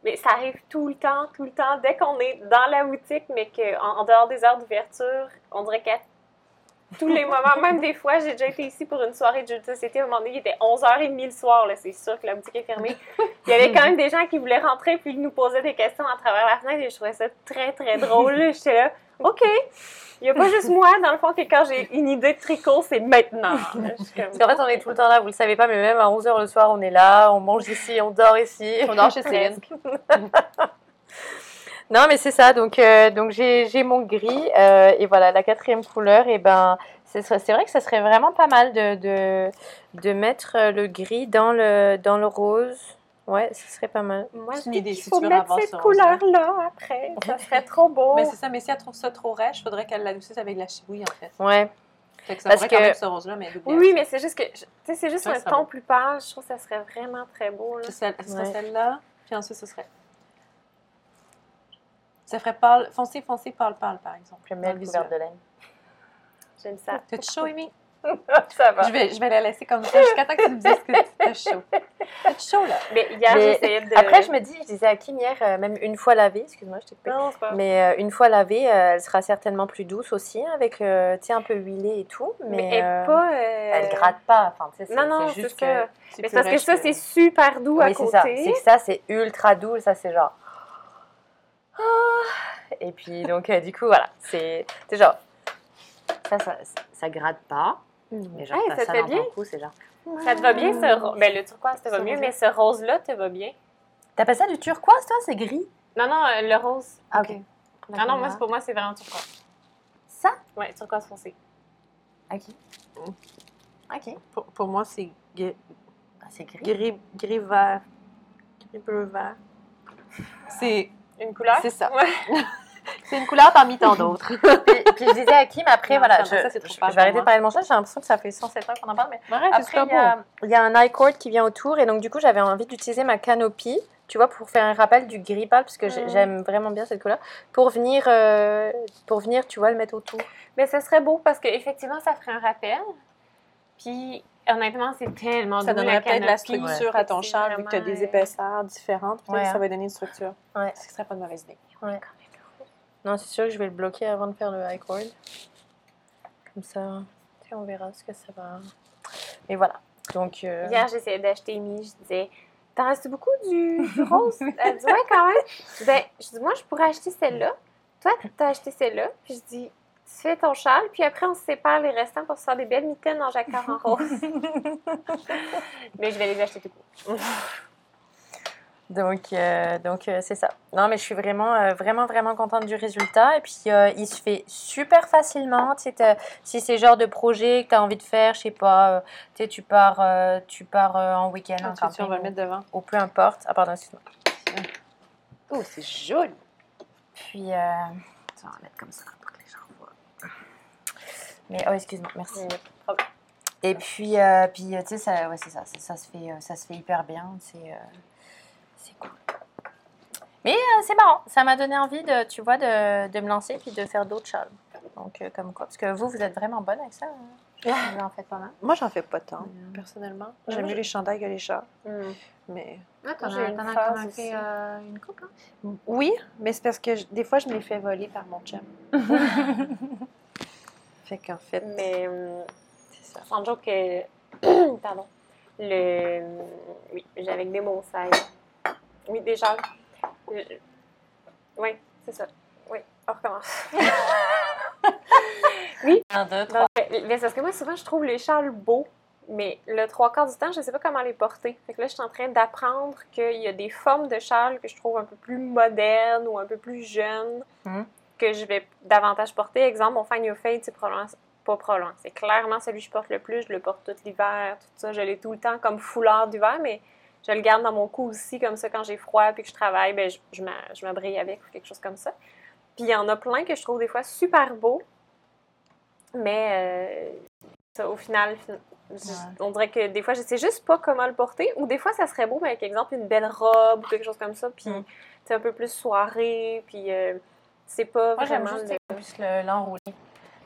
Mais ça arrive tout le temps, tout le temps. Dès qu'on est dans la boutique, mais qu'en en dehors des heures d'ouverture, on dirait qu'à tous les moments, même des fois, j'ai déjà été ici pour une soirée de jeux de société. À un moment donné, il était 11h30 le soir, là, c'est sûr que la boutique est fermée. Il y avait quand même des gens qui voulaient rentrer puis nous posaient des questions à travers la fenêtre et je trouvais ça très, très drôle. J'étais là, OK. Il n'y a pas juste moi, dans le fond, que quand j'ai une idée de tricot, c'est maintenant. comme, Parce qu'en fait, on est tout le temps là, vous le savez pas, mais même à 11h le soir, on est là, on mange ici, on dort ici. On dort chez Céline. Non, mais c'est ça. Donc, euh, donc j'ai j'ai mon gris. euh, et voilà, la quatrième couleur, et ben, c'est c'est vrai que ça serait vraiment pas mal de, de, de mettre euh, le gris dans le, dans le rose. Ouais, ce serait pas mal. Moi, C'est je une dis idée, qu'il faut mettre cette couleur-là après. Ça serait trop beau. Mais c'est ça, mais si elle trouve ça trop rêche, il faudrait qu'elle l'adoucisse avec la chibouille, en fait. Ouais. Fait que ça Parce quand que- même ce rose-là, mais Oui, mais c'est juste que, tu sais, c'est juste un ton plus pâle. Je trouve que ça serait vraiment très beau. Là. Ce serait, ce serait Ouais. celle-là, puis ensuite ce serait. Ça ferait pâle, foncé, foncé, pâle, pâle, par exemple. Dans bien le couvert de laine. J'aime ça. T'as-tu chaud, Amy? ça va. Je vais, je vais la laisser comme ça jusqu'à temps que tu me dises que t'as chaud. T'as-tu chaud, là? Mais hier, j'essayais de. Après, je me dis, je disais à Kim hier, euh, même une fois lavée, excuse-moi, je t'ai coupé. Non, pas. Mais euh, une fois lavée, euh, elle sera certainement plus douce aussi, hein, avec, euh, tu sais, un peu huilée et tout. Mais, Mais elle euh, pas. euh, elle gratte pas. Enfin, tu sais, c'est Non, non, c'est juste ça. que. Mais parce que ça, c'est super doux à Oui, c'est ça. côté. C'est que ça, c'est ultra doux. Ça, c'est genre. Ah. Et puis, donc, euh, du coup, voilà. C'est c'est genre. Ça, ça, ça gratte pas. Mais genre, Hey, t'as ça te ça fait bien? ton cou, c'est genre. Ça te va bien, ce rose? Ben, le turquoise te va mieux, mais ce rose-là te va bien. T'as pas ça du turquoise, toi C'est gris? Non, non, euh, le rose. Ah, ok. Ah non, moi, pour moi, c'est vraiment turquoise. Ça? Ouais, turquoise foncé. Ok. Ok. Pour, pour moi, c'est gris, Ah, c'est gris. gris, gris vert. Gris bleu vert. C'est Une couleur? c'est ça. Ouais. C'est une couleur parmi tant d'autres. puis, puis je disais à Kim, après, Non, voilà, je, ça, je- vais arrêter de parler de mon chat. J'ai l'impression que ça fait 107 ans qu'on en parle, mais Arrête, Après, il y, a, il y a un eye cord qui vient autour et donc du coup, j'avais envie d'utiliser ma canopie, tu vois, pour faire un rappel du gris pâle parce que Mm. j'aime vraiment bien cette couleur, pour venir, euh, pour venir, tu vois, le mettre autour. Mais ce serait beau parce qu'effectivement, ça ferait un rappel. Puis, honnêtement, c'est tellement Ça donnerait peut-être de la structure à ton châle vu que tu as des euh, épaisseurs différentes. Peut-être Ouais, que ça va donner une structure. Ouais. Ce qui serait pas une mauvaise idée. Ouais. Non, c'est sûr que je vais le bloquer avant de faire le eye cord. Comme ça, tu sais, on verra ce que ça va. Mais voilà. Donc, euh, Hier, j'essayais d'acheter Amy. Je disais, t'en restes beaucoup du, du rose? Elle dit, ouais, quand même. Je dis, ben, je dis, moi, je pourrais acheter celle-là. Toi, t'as acheté celle-là. Puis je dis, tu fais ton châle. Puis après, on se sépare les restants pour se faire des belles mitaines en jacquard en rose. Mais je vais les acheter tout court. Donc, euh, donc euh, c'est ça. Non, mais je suis vraiment, euh, vraiment, vraiment contente du résultat. Et puis, euh, il se fait super facilement. Tu sais, si c'est le genre de projet que tu as envie de faire, je sais pas, euh, tu sais, tu pars, euh, tu pars euh, en week-end, en Ah, tu- tu- on va le mettre devant? ou, peu importe. Ah, pardon, excuse-moi. Oh, c'est joli. Puis, euh, on va mettre comme ça pour que les gens voient. Mais, oh, excuse-moi, merci. Et puis, euh, puis euh, tu sais, ça, ouais, c'est ça, ça, ça se fait, euh, ça se fait hyper bien. C'est, euh, c'est cool. Mais euh, c'est marrant, ça m'a donné envie de, tu vois, de, de me lancer puis de faire d'autres châles. Donc, euh, comme quoi, parce que vous, vous êtes vraiment bonne avec ça. hein. Vous en faites pas mal. Moi, j'en fais pas tant, personnellement. Ouais, J'aime mieux les chandails que les chats. Hmm. Mais Ah, t'en J'ai as, une t'en as phase quand même aussi. fait euh, une coupe, hein? oui, mais c'est parce que je- des fois, je me les fais voler par mon chum. fait qu'en fait, Mais hum, c'est ça. sans joke que. Pardon. Le. Oui, avec des moussailles. Oui, des châles. Euh, Oui, c'est ça. Oui, on recommence. Un, deux, Non, trois. mais mais c'est parce que moi, souvent, je trouve les châles beaux, mais le trois quarts du temps, je ne sais pas comment les porter. Fait que là, je suis en train d'apprendre qu'il y a des formes de châles que je trouve un peu plus modernes ou un peu plus jeunes Mhm. Que je vais davantage porter. Exemple, mon Find Your Fade, c'est probablement pas probablement. C'est clairement celui que je porte le plus. Je le porte tout l'hiver, tout ça. Je l'ai tout le temps comme foulard d'hiver, mais je le garde dans mon cou aussi, comme ça, quand j'ai froid puis que je travaille, ben, je, je m'a- je m'abrille avec ou quelque chose comme ça. Puis il y en a plein que je trouve des fois super beaux, mais euh, ça, au final, je- on dirait que des fois, je sais juste pas comment le porter, ou des fois, ça serait beau, mais avec exemple une belle robe ou quelque chose comme ça, puis Mm. c'est un peu plus soirée, puis euh, c'est pas Moi, j'aime vraiment. le- plus le- l'enroulé.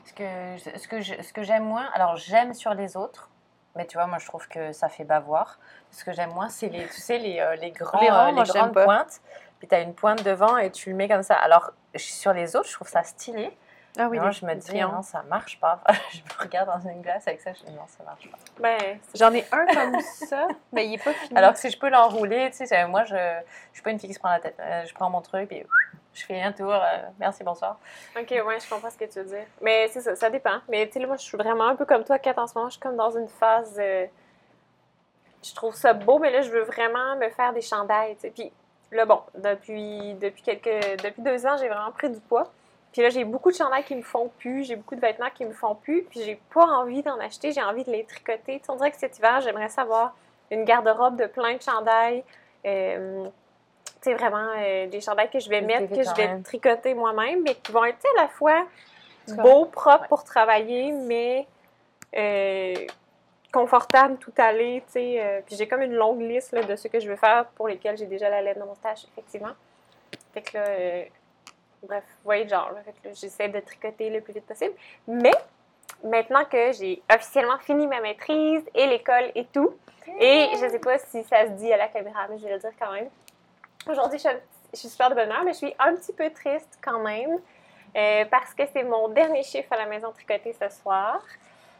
Ce que, ce que je- ce que j'aime moins, alors j'aime sur les autres, mais tu vois, moi je trouve que ça fait bavoir. Ce que j'aime moins, c'est les, tu sais, les, euh, les, grands, Les euh, les grandes pointes. Puis tu as une pointe devant et tu le mets comme ça. Alors sur les autres, je trouve ça stylé. Ah oui, les- je me dis, non, ça marche pas. je me regarde dans une glace avec ça, je dis, non, ça marche pas. Ben, J'en ai un comme ça, mais il est pas fini. Alors que si je peux l'enrouler, tu sais, moi je, je suis pas une fille qui se prend la tête. Euh, je prends mon truc et je fais un tour. euh, merci, bonsoir. Ok, ouais, je comprends ce que tu veux dire. Mais c'est ça, ça dépend. Mais tu sais, moi, je suis vraiment un peu comme toi, Kat, en ce moment. Je suis comme dans une phase. Je trouve ça beau, mais là, je veux vraiment me faire des chandails, tu. Puis là, bon, depuis, depuis, quelques... depuis deux ans, j'ai vraiment pris du poids. Puis là, j'ai beaucoup de chandails qui me font plus, j'ai beaucoup de vêtements qui me font plus, puis j'ai pas envie d'en acheter, j'ai envie de les tricoter. Tu on dirait que cet hiver, j'aimerais savoir une garde-robe de plein de chandails. Euh, sais, vraiment euh, des chandails que je vais mettre, que je vais tricoter moi-même, mais qui vont être à la fois beaux, propres Ouais. pour travailler, mais euh, confortables, tout aller, tu sais. euh, puis j'ai comme une longue liste là, de ce que je veux faire pour lesquels j'ai déjà la lettre dans mon stage, effectivement. Fait que là, euh, bref, vous voyez le genre, là, Fait que là, j'essaie de tricoter le plus vite possible. Mais maintenant que j'ai officiellement fini ma maîtrise et l'école et tout, et je sais pas si ça se dit à la caméra, mais je vais le dire quand même. Aujourd'hui, je, suis un- je suis super de bonne humeur, mais je suis un petit peu triste quand même. euh, parce que c'est mon dernier chiffre à la maison tricotée ce soir.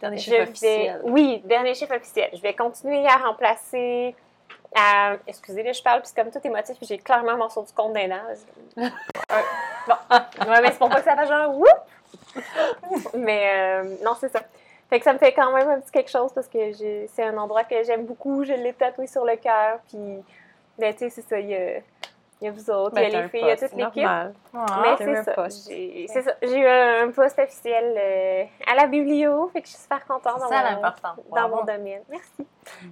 Dernier chiffre vais- officiel. Oui, dernier chiffre officiel. Je vais continuer à remplacer. à- excusez, là, je parle, puis comme tout émotif, puis j'ai clairement un morceau du compte d'un bon, ouais, mais c'est pour pas que ça fasse genre whoop! Mais euh, non, c'est ça. Fait que ça me fait quand même un petit quelque chose parce que c'est un endroit que j'aime beaucoup. Je l'ai tatoué sur le cœur, puis ben, tu sais, c'est ça. Il y a, il y a vous autres, Ben, il y a un les filles, il y a toute l'équipe. normal. Mais c'est un ça. J'ai c'est ça. J'ai eu un poste officiel euh, à la biblio, fait que je suis super contente dans, ça mon, dans mon domaine. Merci.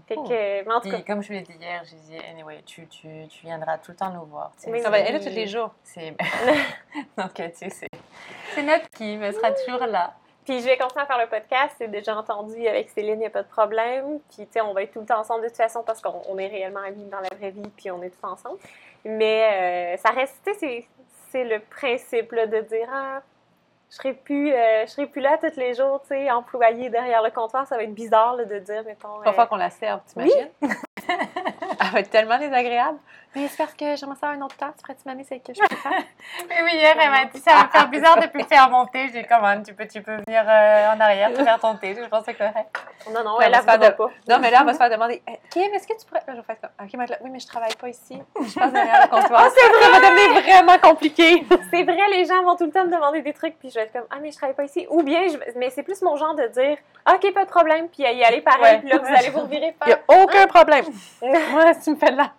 Fait que, mais en tout cas, Puis, comme je l'ai dit hier, j'ai dit, anyway, tu, tu, tu viendras tout le temps nous voir. tu sais, Oui, Ça va aller tous les jours. C'est... Donc, tu sais, c'est... C'est notre Kim, elle sera toujours là. puis je vais continuer à faire le podcast. C'est déjà entendu avec Céline, il n'y a pas de problème. Puis tu sais, on va être tout le temps ensemble de toute façon parce qu'on on est réellement amis dans la vraie vie, puis on est tous ensemble. Mais euh, ça reste, tu sais, c'est- le principe là, de dire ah, je serai plus, euh, je serai plus là tous les jours, tu sais, employée derrière le comptoir. Ça va être bizarre là, de dire, mettons. Va euh, qu'on la serve, t'imagines? Elle va être tellement désagréable. Mais c'est parce que j'aimerais ça un autre temps. Tu pourrais-tu m'amener celle que je peux faire? Mais oui, hier, elle m'a dit, ça va me faire bizarre de plus faire monter. J'ai dit, comment, tu peux, tu peux venir euh, en arrière, te faire ton thé? Je pense que c'est correct. Non, non, elle mais c'est pas voudra de- pas. Non, mais là, on va se faire demander Eh, Kim, est-ce que tu pourrais. Là, je vais faire comme OK, mais là- oui, mais je travaille pas ici. Je passe derrière le comptoir. c'est vrai, ça va devenir vraiment compliqué. C'est vrai, les gens vont tout le temps me demander des trucs, puis je vais être comme Ah, mais je travaille pas ici. Ou bien, je- mais c'est plus mon genre de dire Ok, pas de problème, puis y aller pareil, Ouais. puis là, vous allez vous revirer Il n'y a aucun problème. Moi, si tu me fais de la.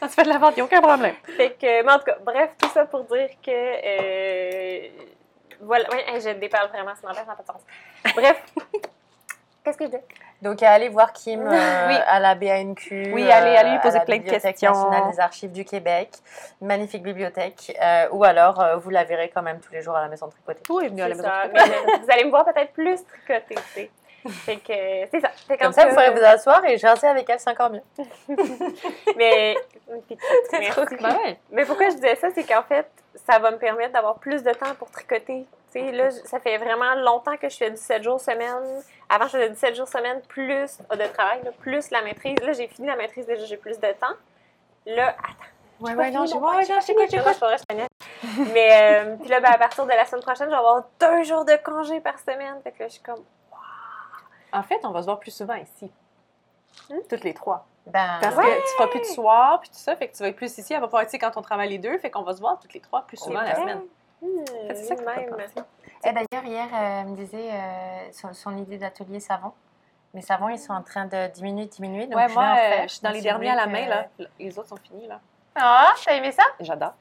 Quand tu fais de la vente, il n'y a aucun problème. Fait que, mais en tout cas, bref, tout ça pour dire que. euh, voilà, ouais, hey, je déparle vraiment, ça n'a pas de sens. Bref, qu'est-ce que je dis? Donc, allez voir Kim euh, Oui. à la BANQ. Oui, allez- allez lui à poser la plein de Bibliothèque questions. nationale des archives du Québec. Magnifique bibliothèque. Euh, ou alors, euh, vous la verrez quand même tous les jours à la maison tricotée. Tout est venu à la maison. euh, Vous allez me voir peut-être plus sais. Fait que, euh, c'est ça. Fait Comme ça, vous pourrez vous asseoir et jaser avec elle, c'est encore mieux. Mais. Mais pourquoi je disais ça, c'est qu'en fait, ça va me permettre d'avoir plus de temps pour tricoter, Tu sais, là, ça fait vraiment longtemps que je fais du 7 jours semaine. Avant, je faisais du 7 jours semaine plus de travail, là, plus la maîtrise. Là, j'ai fini la maîtrise, déjà, j'ai plus de temps. Là, attends. Ouais, ouais, non, j'ai mon ouais, non, j'écoute, j'écoute. je. Mais, euh, puis là, ben, à partir de la semaine prochaine, je vais avoir deux jours de congé par semaine. Fait que là, je suis comme, En fait, on va se voir plus souvent ici. Hmm? Toutes les trois. Ben, Parce Ouais. que tu feras plus de soir, puis tout ça, fait que tu vas être plus ici. Elle va pouvoir être ici quand on travaille les deux, fait qu'on va se voir toutes les trois plus souvent la semaine. hmm, C'est ça que même. pensé. Et d'ailleurs, hier, euh, elle me disait euh, son, son idée d'atelier savon. Mes savons, ils sont en train de diminuer, diminuer. Donc ouais, je moi, vais en euh, je suis dans les derniers à la main, que- là. Les autres sont finis, là. Ah, t'as aimé ça? J'adore.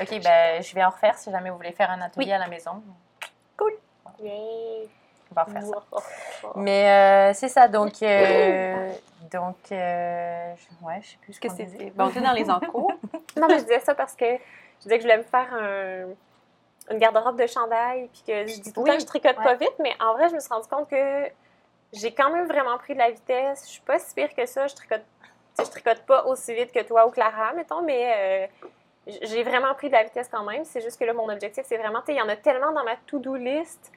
Ok, ben je vais en refaire si jamais vous voulez faire un atelier Oui. à la maison. Yay. On va refaire ça. Mais euh, c'est ça, donc. euh, donc. euh, je- ouais, je sais plus ce Que c'était. Bon, on dans les encours. Non, mais je disais ça parce que je disais que je voulais me faire un- une garde-robe de chandail, puis que je dis tout le Oui. temps que je tricote pas vite, mais en vrai, je me suis rendu compte que j'ai quand même vraiment pris de la vitesse. Je suis pas si pire que ça. Je tricote, je tricote pas aussi vite que toi ou Clara, mettons, mais euh, j'ai vraiment pris de la vitesse quand même. C'est juste que là, mon objectif, c'est vraiment, tu sais, il y en a tellement dans ma to-do list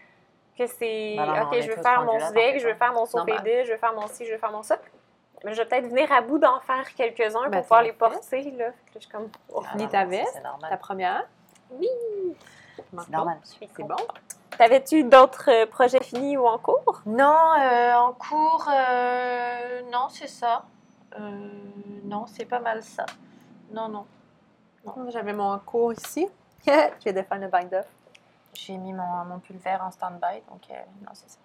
que c'est, Ben on OK, je veux tous faire mon t'inquiète je veux faire mon. SOPD, je veux faire mon ci, je veux faire mon ça. Mais je vais peut-être venir à bout d'en faire quelques-uns Ben, pour pouvoir les porter, là. Je suis comme... oh. Ah, Ni non, ta veste, Ta première. Oui. C'est normal. C'est bon. T'avais-tu d'autres euh, projets finis ou en cours? Non, euh, en cours, euh, non, c'est ça. Euh, non, c'est pas mal ça. Non, non. J'avais mon cours ici. je viens de faire le bind-off. J'ai mis mon, mon pull vert en stand-by, donc euh, non, c'est ça.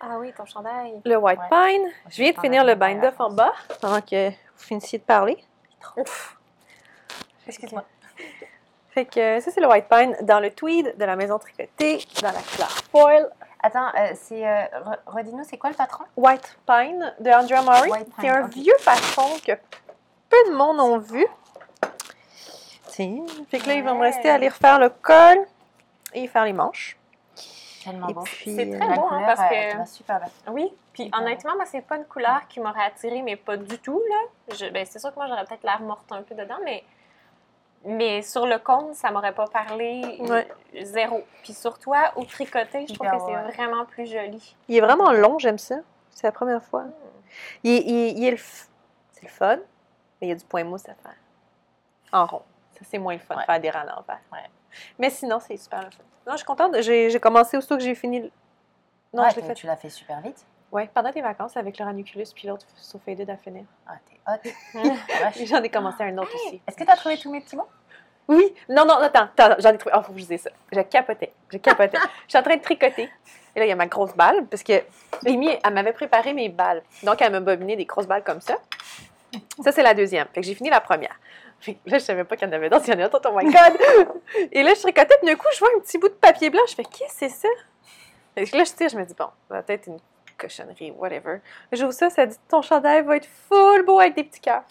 Ah oui, ton chandail. Le white Ouais. pine. Je viens de finir le bind-off la en bas pendant que vous finissiez de parler. Excuse-moi. Fait que ça, c'est le white pine dans le tweed de la maison tricotée, dans la couleur foil. Attends, euh, c'est. Euh, re- redis-nous, c'est quoi le patron? White pine de Andrea Murray. C'est un vieux patron que peu de monde ont vu. Tiens. Fait que là, il va me rester à aller refaire le col et faire les manches. Tellement Et beau. puis, C'est euh, très La beau, hein, couleur, parce euh, que- super bien. Oui. Puis honnêtement, moi, c'est pas une couleur qui m'aurait attirée, mais pas du tout, là. Je- ben, c'est sûr que moi, j'aurais peut-être l'air morte un peu dedans, mais... Mais sur le cône, ça m'aurait pas parlé Ouais. zéro. Puis sur toi, au tricoté, je trouve que c'est ouais. vraiment plus joli. Il est vraiment long, j'aime ça. C'est la première fois. Hmm. Il, est- il est- il est le f- c'est le fun, mais il y a du point mousse à faire. En rond. Ça, c'est moins le fun de Ouais. faire des rangs à l'envers. Mais sinon, c'est super le fun. Non, je suis contente. J'ai commencé aussitôt que j'ai fini. Non, Ouais, je l'ai tu- fait. Tu l'as fait super vite. Ouais, pendant tes vacances avec le ranuculus puis l'autre so faded à finir. Ah, t'es hot. J'en ai commencé un autre aussi. Est-ce que tu as trouvé tous mes petits mots? Oui. Non, non, attends, attends, j'en ai trouvé. Oh, faut que je dise ça. Je capotais. Je capotais. je suis en train de tricoter. Et là, il y a ma grosse balle, parce que Rémi, elle m'avait préparé mes balles. Donc, elle m'a bobiné des grosses balles comme ça. Ça, c'est la deuxième. Fait que j'ai fini la première. Là, je savais pas qu'il y en avait d'autres. Il y en a d'autres, oh my God! Et là, je tricotais, puis d'un coup, je vois un petit bout de papier blanc. Je fais, qu'est-ce que c'est ça? Que là, je tire, je me dis, bon, ça va peut-être une cochonnerie, whatever. J'ouvre ça, ça dit, ton chandail va être full beau avec des petits cœurs.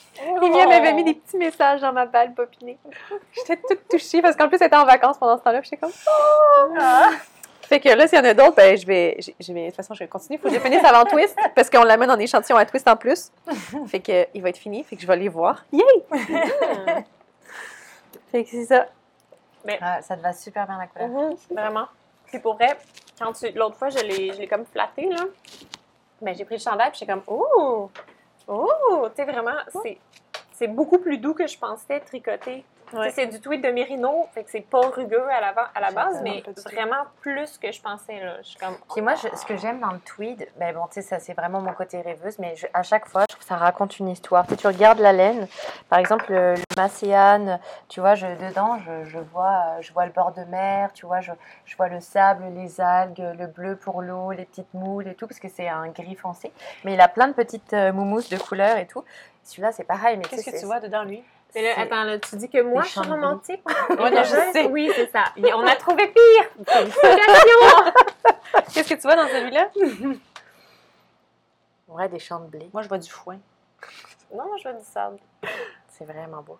Mimi, elle m'avait mis des petits messages dans ma balle bobinée. J'étais toute touchée parce qu'en plus, elle était en vacances pendant ce temps-là. puis J'étais comme, oh! Fait que là, s'il y en a d'autres, ben, je vais, je, je vais, de toute façon, je vais continuer. Il faut que je finisse avant Twist parce qu'on l'amène en échantillon à Twist en plus. Fait que, il va être fini. Fait que je vais les voir. Yay! Fait que c'est ça. Ah, Ça te va super bien la couleur. Mhm, vraiment. Puis pour vrai, quand tu l'autre fois, je l'ai, je l'ai comme flatté, là. Ben, j'ai pris le chandail, puis j'étais comme, oh! Oh! Tu sais, vraiment, c'est, c'est beaucoup plus doux que je pensais tricoter. C'est du tweed de Mérino, fait que c'est pas rugueux à la, à la base, mais vraiment plus que je pensais, là. Je suis comme, Puis moi, je- ce que j'aime dans le tweed, ben bon, tu sais, ça c'est vraiment mon côté rêveuse, mais je- à chaque fois, je trouve que ça raconte une histoire. Tu, sais, tu regardes la laine, par exemple le, le Macéane, tu vois, je, dedans, je, je vois, euh, je vois le bord de mer, tu vois, je, je vois le sable, les algues, le bleu pour l'eau, les petites moules et tout, parce que c'est un gris foncé. Mais il a plein de petites euh, mousses de couleurs et tout. Celui-là, c'est pareil, mais Qu'est-ce que tu vois dedans, lui? Mais là, c'est- attends, là, tu dis que moi, je suis romantique? Ouais, non, je sais. Oui, c'est ça. Et On a trouvé pire. Félicitations! Qu'est-ce que tu vois dans celui-là? Ouais, des champs de blé. Moi, je vois du foin. non, moi, je veux du sable. C'est vraiment beau.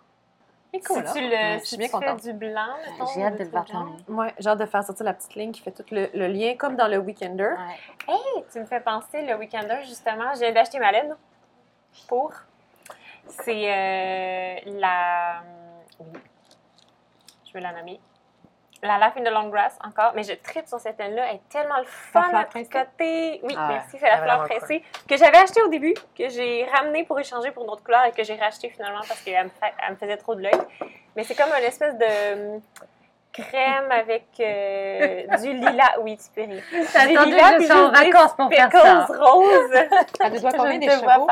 Si cool, hein? tu, le, Ouais, je si suis bien tu fais du blanc, J'ai hâte de le voir. Ouais, j'ai hâte de faire sortir la petite ligne qui fait tout le, le lien, comme dans le Weekender. Ouais. Hey, tu me fais penser, le Weekender, justement, je viens d'acheter ma laine pour. C'est euh, la. Oui. Je vais la nommer. la Life in the Long Grass encore, mais je tripe sur cette laine-là. Elle est tellement le fun à tricoter. Oui, Ah, merci, c'est la fleur pressée. Que j'avais acheté au début, que j'ai ramené pour échanger pour une autre couleur et que j'ai racheté finalement parce qu'elle me, fa- me faisait trop de l'œil. Mais c'est comme une espèce de crème avec euh, du lilas. Oui, tu peux rire. T'as Du attendu lilas, que je en vacances pour faire ça. Elle doit combien des chevaux?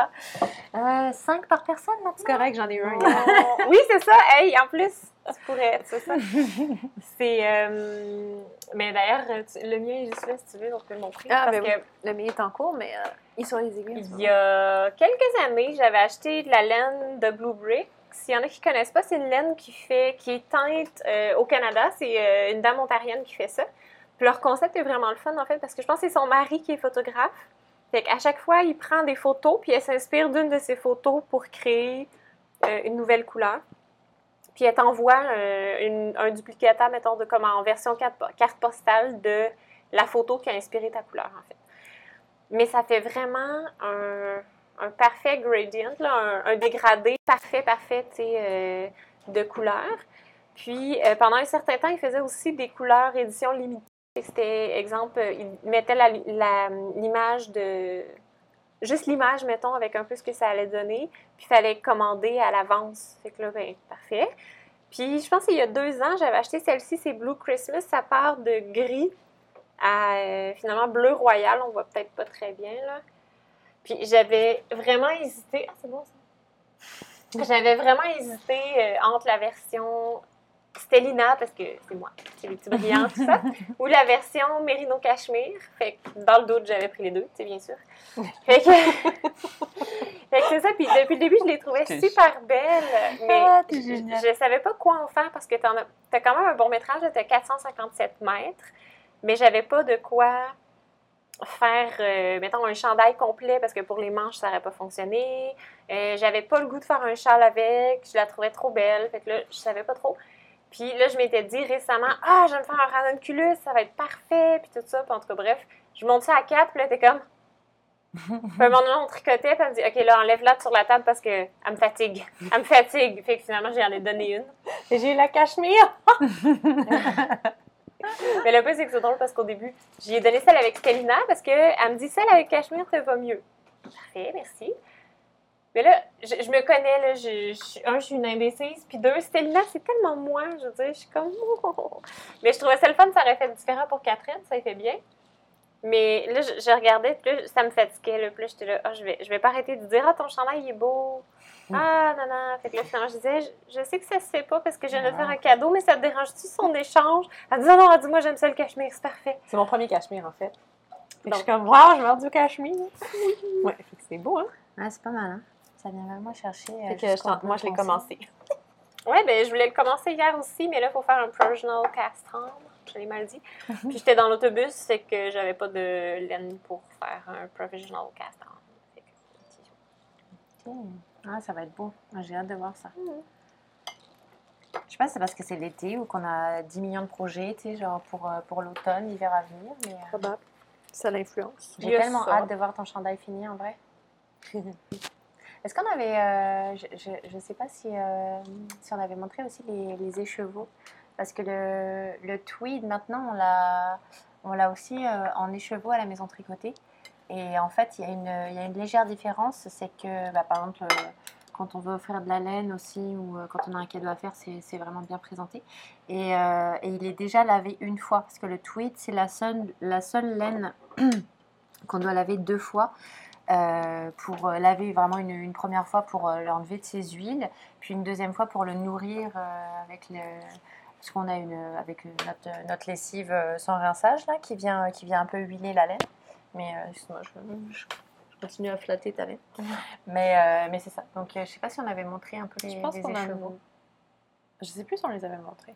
Euh, 5 par personne C'est maintenant. correct, j'en ai eu un. Oh, oui, c'est ça. Hey, en plus, tu pourrais, c'est ça. C'est. euh, mais d'ailleurs, tu- le mien est juste là si tu veux, on peut le montrer. Ah, parce ben que oui. Le mien est en cours, mais euh, il est sur les aiguilles. il y a quelques années, j'avais acheté de la laine de Blue Brick. S'il y en a qui ne connaissent pas, c'est une laine qui, fait, qui est teinte euh, au Canada. C'est euh, une dame ontarienne qui fait ça. Puis leur concept est vraiment le fun, en fait, parce que je pense que c'est son mari qui est photographe. Fait qu'à chaque fois, il prend des photos, puis elle s'inspire d'une de ses photos pour créer euh, une nouvelle couleur. Puis elle t'envoie un duplicata, mettons, de, comme en version carte, carte postale de la photo qui a inspiré ta couleur, en fait. Mais ça fait vraiment un, un parfait gradient, un, dégradé parfait, parfait, euh, de couleurs. Puis, euh, pendant un certain temps, il faisait aussi des couleurs édition limitée. C'était, exemple, euh, il mettait l'image de... Juste l'image, mettons, avec un peu ce que ça allait donner. Puis, il fallait commander à l'avance. Fait que là, ben, parfait. Puis, je pense qu'il y a deux ans, j'avais acheté celle-ci, c'est Blue Christmas. Ça part de gris à finalement bleu royal. On voit peut-être pas très bien, là. Puis, j'avais vraiment hésité. Ah, c'est bon, ça. J'avais vraiment hésité euh, entre la version Stellina, parce que c'est moi, c'est les petits brillants, tout ça, ou la version Merino Cachemire. Fait que dans le doute, j'avais pris les deux, tu sais, bien sûr. Fait que, fait que c'est ça. Puis depuis le début, je les trouvais super belles, mais Ah, je, je savais pas quoi en faire parce que t'en as, t'as quand même un bon métrage, t'as 457 mètres, mais j'avais pas de quoi faire, euh, mettons, un chandail complet parce que pour les manches, ça n'aurait pas fonctionné. Euh, j'avais pas le goût de faire un châle avec, je la trouvais trop belle, fait que là, je savais pas trop. Puis là, je m'étais dit récemment, ah, je vais me faire un ranunculus, ça va être parfait, puis tout ça, puis en tout cas, bref, je monte ça à quatre, puis là, t'es comme. Puis à un moment donné, on tricotait, puis elle me dit, OK, là, enlève-la sur la table parce qu'elle me fatigue. Elle me fatigue. Fait que finalement, j'en ai donné une. Et j'ai eu la cachemire. Mais le plus, c'est que c'est drôle parce qu'au début, j'y ai donné celle avec Stelina parce qu'elle me dit celle avec Cachemire te va mieux. Parfait, merci. Mais là, je, me connais, là, je, un, je suis une indécise, puis deux, Stelina, c'est tellement moi, je veux dire, je suis comme... Mais je trouvais ça le fun, ça aurait fait différent pour Catherine, ça y fait bien. Mais là, je, je regardais, là, ça me fatiguait, là, là, j'étais là, ah, je vais, je vais pas arrêter de dire, ah, ton chandail, il est beau. Ah, non, non. Fait que là, finalement, je disais, je, je sais que ça se fait pas parce que je viens de faire un cadeau, mais ça te dérange-tu son échange? Elle dit, non, non, elle dit, moi, j'aime ça le cachemire, c'est parfait. C'est mon premier cachemire, en fait. Fait que Donc- je suis comme, wow, je vais avoir du cachemire. ouais, fait que c'est beau, hein? Ah, c'est pas mal, hein? Ça vient vraiment chercher. euh, Fait que je- moi, je l'ai commencé. Ouais, ben, je voulais le commencer hier aussi, mais là, il faut faire un provisional castrum. Je l'ai mal dit. Puis j'étais dans l'autobus, c'est que j'avais pas de laine pour faire un provisional castrum. Fait que- Ok. Ah, ça va être beau. Ah, J'ai hâte de voir ça. Mhm. Je sais pas si c'est parce que c'est l'été ou qu'on a 10 millions de projets, tu sais, genre pour, euh, pour l'automne, l'hiver à venir. Mais euh, Probable. Ça l'influence. J'ai tellement ça. hâte de voir ton chandail fini en vrai. Est-ce qu'on avait. euh, je, je sais pas si, euh, si on avait montré aussi les, les écheveaux. Parce que le, tweed, maintenant, on l'a, aussi euh, en écheveau à la maison tricotée. Et en fait, il y a une, légère différence. C'est que, bah, par exemple, euh, quand on veut offrir de la laine aussi, ou euh, quand on a un cadeau à faire, c'est, vraiment bien présenté. Et, il est déjà lavé une fois. Parce que le tweed, c'est la seule, la seule laine qu'on doit laver deux fois. pour laver vraiment une, première fois pour l'enlever de ses huiles, puis une deuxième fois pour le nourrir avec le, parce qu'on a une avec notre, notre lessive euh, sans rinçage là qui vient qui vient un peu huiler la laine. Mais euh, excuse-moi, je, je- je continue à flatter ta laine. Mais euh, mais c'est ça. Donc euh, je sais pas si on avait montré un peu les, Je pense les qu'on a. écheveaux Je sais plus si on les avait montrés.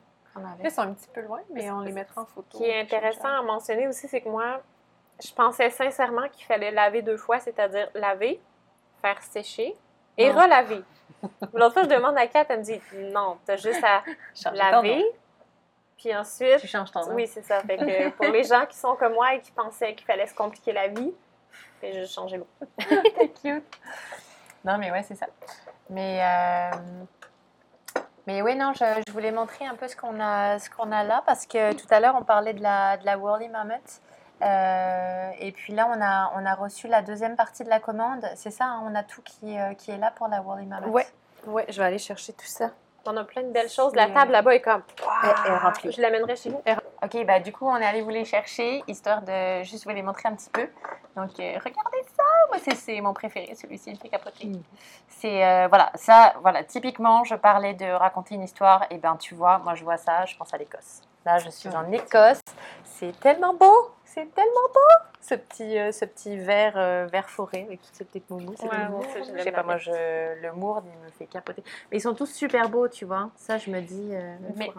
Ils sont un petit peu loin, mais on les mettra en photo. Ce qui est intéressant à mentionner aussi, c'est que moi, je pensais sincèrement qu'il fallait laver deux fois, c'est-à-dire laver, faire sécher et Non. relaver. L'autre fois, je demande à Kat, elle me dit non, t'as juste à laver, puis ensuite. Tu changes ton nom. Oui, c'est ça. Fait que pour les gens qui sont comme moi et qui pensaient qu'il fallait se compliquer la vie, j'ai juste changé l'eau. T'es cute. Non, mais ouais, c'est ça. Mais euh, Mais oui, non, je, voulais montrer un peu ce qu'on a, ce qu'on a là parce que tout à l'heure on parlait de la, de la Whirly Mammoth. Euh, et puis là, on a, on a reçu la deuxième partie de la commande. C'est ça, hein, on a tout qui, euh, qui est là pour la Whirly Mammoth. Ouais, ouais, je vais aller chercher tout ça. On a plein de belles choses. La table là-bas est comme. Elle est remplie. Je l'amènerai chez vous. Ok, bah du coup, on est allé vous les chercher, histoire de juste vous les montrer un petit peu. Donc, euh, regardez ça! Moi, c'est mon préféré, celui-ci, il fait capoter. Mm. C'est, euh, voilà, ça, voilà, typiquement, je parlais de raconter une histoire, et ben tu vois, moi je vois ça, je pense à l'Écosse. Là, je suis en Écosse. C'est tellement beau! C'est tellement beau! Ce petit, euh, ce petit verre, euh, vert forêt avec toutes ces petites moumous. Ouais, je sais pas, moi, je, le mourde, il me fait capoter. Mais ils sont tous super beaux, tu vois. Ça, je me dis. Euh, mais,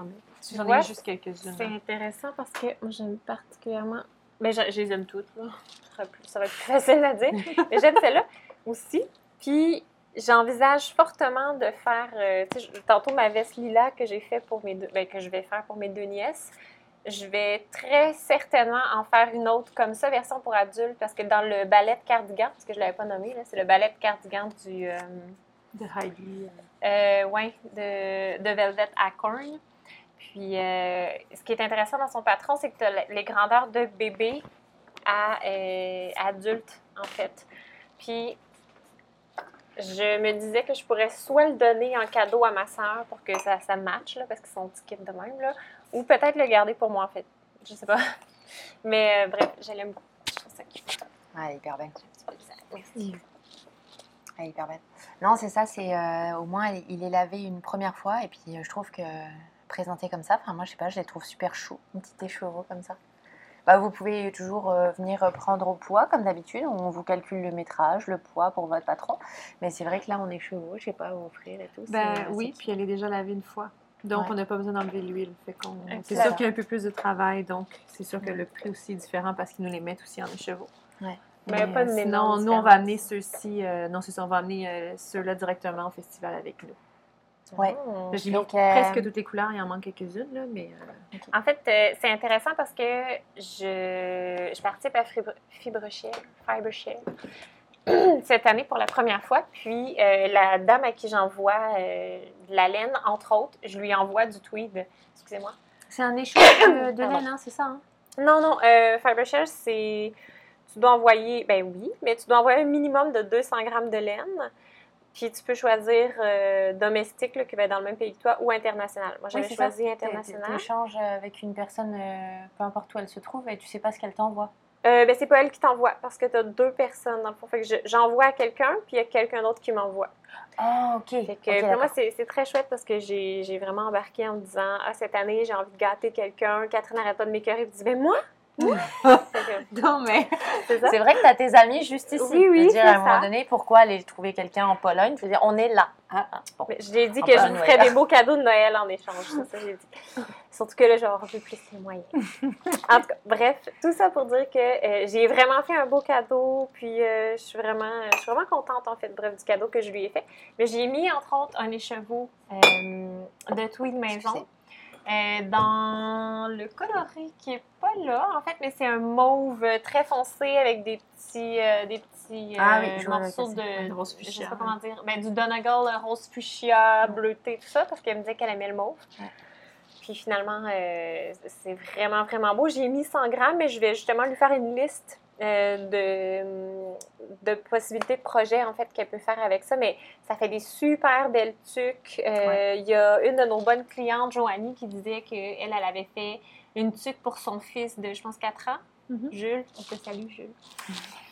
J'en ai juste quelques-uns. C'est intéressant parce que moi, j'aime particulièrement. Mais je, les aime toutes, là. Ça va être plus facile à dire. mais j'aime celle-là aussi. Puis, j'envisage fortement de faire. tantôt, ma veste lila que j'ai fait pour mes deux. Ben, que je vais faire pour mes deux nièces je vais très certainement en faire une autre comme ça, version pour adultes, parce que dans le ballet de cardigan, parce que je ne l'avais pas nommé, c'est le ballet de cardigan du. Euh, de Heidi. Euh, oui, de, de, Velvet Acorn. Puis, euh, ce qui est intéressant dans son patron, c'est que tu as les grandeurs de bébé à adulte, en fait. Puis, je me disais que je pourrais soit le donner en cadeau à ma soeur pour que ça, ça matche, là, parce qu'ils sont petits de même, là, ou peut-être le garder pour moi, en fait. Je sais pas. Mais euh, bref, je l'aime beaucoup. Je trouve ça cute. Ah, hyper bien. Merci. Ah, hyper belle. Non, c'est ça, c'est euh, au moins il est lavé une première fois et puis euh, je trouve que présenté comme ça, enfin moi je sais pas, je les trouve super chauds, un petit écheveau comme ça. Bah, vous pouvez toujours venir prendre au poids comme d'habitude, on vous calcule le métrage, le poids pour votre patron, mais c'est vrai que là on est chevaux, je sais pas, offrir et tout. Ben oui, puis elle est déjà lavée une fois. Donc, on n'a pas besoin d'enlever l'huile. C'est sûr qu'il y a un peu plus de travail, donc c'est sûr que le prix aussi est différent parce qu'ils nous les mettent aussi en écheveau. Ouais. Mais, pas de sinon, nous, on va amener ceux-ci, euh, non, c'est ça, on va amener euh, ceux-là directement au festival avec nous. Oui. J'ai mis presque toutes les couleurs, il en manque quelques-unes, là, mais... Euh, en fait, c'est intéressant parce que je, je participe à Fibre, Fibre Fibre cette année pour la première fois. Puis euh, la dame à qui j'envoie euh, de la laine, entre autres, je lui envoie du tweed. Excusez-moi. C'est un échange de, laine, hein, c'est ça? Hein? Non, non. Euh, Fibershare, c'est. Tu dois envoyer. Ben oui, mais tu dois envoyer un minimum de 200 grammes de laine. Puis tu peux choisir domestique, qui va être dans le même pays que toi, ou international. Moi, j'avais choisi international. Tu échanges avec une personne, peu importe où elle se trouve, et tu sais pas ce qu'elle t'envoie. Euh, ben, c'est pas elle qui t'envoie parce que tu as deux personnes dans le fond. Fait que j'envoie à quelqu'un, puis il y a quelqu'un d'autre qui m'envoie. Ah, OK. pour moi, c'est très chouette parce que j'ai vraiment embarqué en me disant Ah, cette année, j'ai envie de gâter quelqu'un. Catherine n'arrête pas de m'écœurer et me dit Ben, moi, non, mais c'est vrai que tu as tes amis juste ici. Oui, oui. dire à un moment donné pourquoi aller trouver quelqu'un en Pologne? Je veux dire, on est là. Ah, ah, je lui ai dit que je vous ferais des beaux cadeaux de Noël en échange. Ça, j'ai dit. Surtout que là, genre, j'ai plus les moyens. en tout cas, bref, tout ça pour dire que euh, j'ai vraiment fait un beau cadeau. Puis euh, je, suis vraiment, je suis vraiment contente, en fait, bref, du cadeau que je lui ai fait. Mais j'ai mis, entre autres, un écheveau euh, de tweed maison. Euh, dans le coloré qui est pas là, en fait, mais c'est un mauve très foncé avec des petits, euh, des petits ah, oui, morceaux de, rose fuchsia. Je sais pas comment dire. Ben, du Donegal rose fuchsia, bleuté, tout ça, parce qu'elle me disait qu'elle aimait le mauve. Puis finalement, c'est vraiment, vraiment beau. J'ai mis 100 grammes, mais je vais justement lui faire une liste euh, de, de, possibilités de projets en fait qu'elle peut faire avec ça. Mais ça fait des super belles tuques. Euh, il y a une de nos bonnes clientes, Joanie, qui disait qu'elle, elle avait fait une tuque pour son fils de, je pense, 4 ans. Mm-hmm. Jules, on te salue, Jules.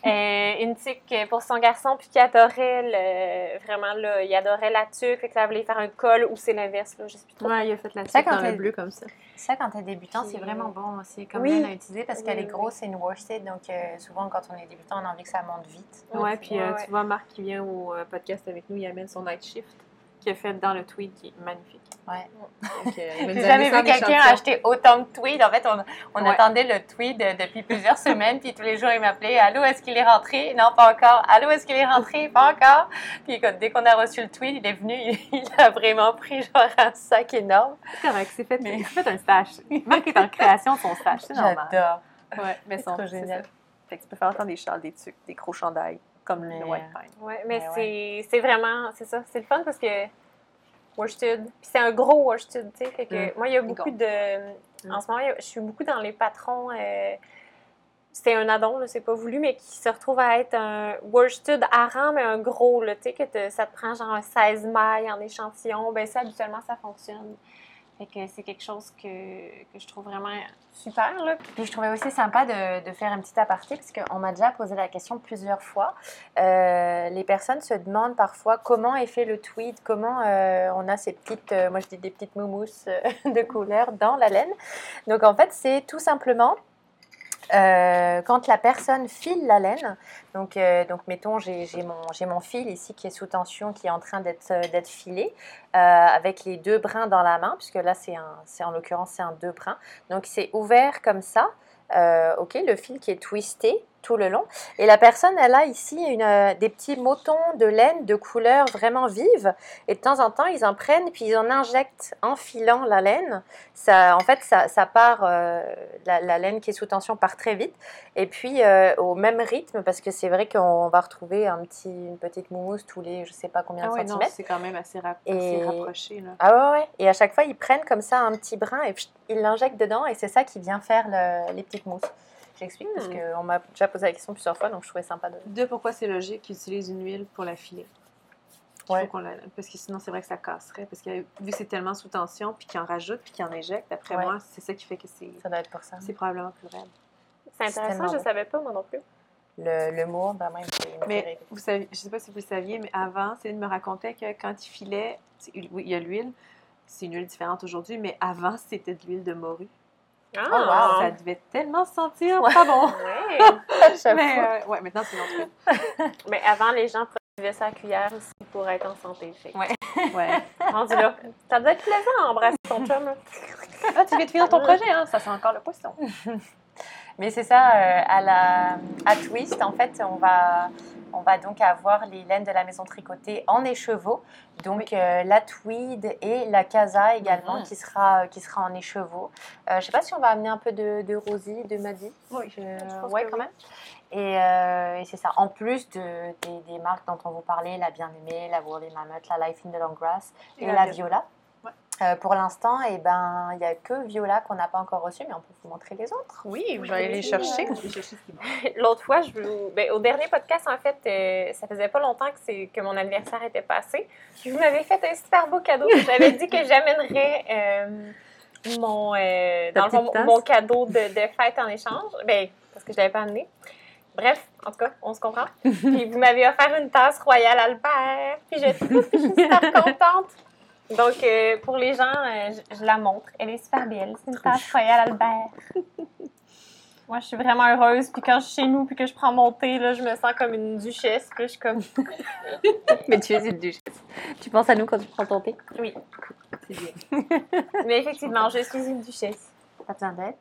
Euh, une tuque pour son garçon, puis qui adorait le, vraiment, là, il adorait la tuque, fait que ça voulait faire un col, ou c'est l'inverse, là, je sais plus trop. Ouais, il a fait la tuque dans le bleu comme ça. Ça, quand tu es débutant, c'est vraiment bon aussi, comme oui. elle a utilisé, parce qu'elle est grosse, c'est une worsted, donc euh, souvent, quand on est débutant, on a envie que ça monte vite. Ouais, puis euh, tu vois, Marc qui vient au podcast avec nous, il amène son night shift qui est fait dans le tweed qui est magnifique. Ouais. J'ai jamais vu quelqu'un acheter autant de tweed. En fait, on, on attendait le tweed depuis plusieurs semaines, puis tous les jours, il m'appelait Allô, est-ce qu'il est rentré Non, pas encore. Allô, est-ce qu'il est rentré Pas encore. Puis dès qu'on a reçu le tweed, il est venu, il, a vraiment pris genre un sac énorme. C'est correct, c'est fait, mais... fait un stash. Marc est en création de son stash, c'est normal. J'adore. Ouais, mais c'est génial. Fait que tu peux faire autant des châles, des tucs, des gros chandails comme le White Pine. Oui, mais, c'est vraiment, c'est ça, c'est le fun parce que worsted. Puis c'est un gros worsted, tu sais. Mm. moi, il y a beaucoup de. En ce moment, je suis beaucoup dans les patrons. euh, C'était un addon, là, c'est pas voulu, mais qui se retrouve à être un worsted hareng, mais un gros, là, tu sais, que te- ça te prend genre un 16 mailles en échantillon. Ben ça, habituellement, ça fonctionne. Fait que c'est quelque chose que, que je trouve vraiment super, là. Puis je trouvais aussi sympa de, de faire un petit aparté, parce qu'on m'a déjà posé la question plusieurs fois. Euh, les personnes se demandent parfois comment est fait le tweed, comment euh, on a ces petites, euh, moi je dis des petites moumousses de couleur dans la laine. Donc en fait, c'est tout simplement euh, quand la personne file la laine, donc, euh, mettons, j'ai mon, fil ici qui est sous tension, qui est en train d'être euh, filé, avec les deux brins dans la main, puisque là, c'est en l'occurrence, c'est un deux brins. Donc, c'est ouvert comme ça, ok, le fil qui est twisté tout le long. Et la personne, elle a ici une, euh, des petits motons de laine de couleur vraiment vive. Et de temps en temps, ils en prennent, puis ils en injectent en filant la laine. Ça, en fait, ça, ça part, euh, la, la laine qui est sous tension part très vite. Et puis, euh, au même rythme, parce que c'est vrai qu'on va retrouver un petit, une petite mousse tous les, je sais pas combien Ah de centimètres. c'est quand même assez, rap- Et- assez rapproché. Là. Ah ouais, ouais. Et à chaque fois, ils prennent comme ça un petit brin et ils l'injectent dedans et c'est ça qui vient faire le- les petites mousses. J'explique parce Hmm. qu'on m'a déjà posé la question plusieurs fois, donc je trouvais sympa de... Deux, pourquoi c'est logique qu'ils utilisent une huile pour la filer? Ouais. Parce que sinon, c'est vrai que ça casserait. Parce que vu que c'est tellement sous tension, puis qu'ils en rajoutent, puis qu'ils en éjectent, d'après Ouais. moi, c'est ça qui fait que c'est Ça doit être pour ça. c'est probablement plus raide. C'est C'est intéressant, je bon. savais pas, moi non plus. Le, le mot, vraiment, il me fait- il me fait Mais vous savez, je sais pas si vous le saviez, mais avant, Céline me racontait que quand il filait, oui, il y a l'huile, c'est une huile différente aujourd'hui, mais avant, c'était de l'huile de morue. Ah, wow. Ça devait tellement sentir pas bon. Ouais. Mais euh, ouais, maintenant, c'est notre. Mais avant, les gens prenaient ça à cuillère aussi pour être en santé. Fait. Ouais. Ouais. Rendu là. Ça doit être plaisant d'embrasser ton chum. là. Ah, tu viens de finir ton projet, hein? Ça sent encore le poisson. Mais c'est ça, euh, à la à Twist, en fait, on va, on va donc avoir les laines de la maison tricotée en écheveau. Donc euh, la tweed et la casa également, Mhm. qui, sera, qui sera en écheveau. Euh, je ne sais pas si on va amener un peu de, de Rosie, de Maddy. Oui, Je- je pense ouais, que quand oui. même. Et, euh, et c'est ça. En plus de, des, des marques dont on vous parlait, la Bien-Aimée, la Woolly Mammoth, la Life in the Long Grass et, Et la la Viola. Euh, pour l'instant, eh ben, il n'y a que Viola qu'on n'a pas encore reçu, mais on peut vous montrer les autres. Oui, je vais aller les chercher. L'autre fois, je vous- ben, au dernier podcast, en fait, euh, ça faisait pas longtemps que, c'est- que mon anniversaire était passé. Puis vous m'avez fait un super beau cadeau. J'avais dit que j'amènerais euh, mon, euh, dans le fond, mon cadeau de, de fête en échange. Ben, parce que je l'avais pas amené. Bref, en tout cas, on se comprend. Puis vous m'avez offert une tasse Royal Albert. Puis je je suis super contente. Donc, euh, pour les gens, euh, je, je la montre. Elle est super belle. C'est une tasse Royal Albert. Moi, je suis vraiment heureuse. Puis quand je suis chez nous, puis que je prends mon thé, là, je me sens comme une duchesse. Puis là, je suis comme... Mais tu es une duchesse. Tu penses à nous quand tu prends ton thé? Oui. C'est bien. Mais effectivement, je suis une duchesse. T'as besoin d'aide?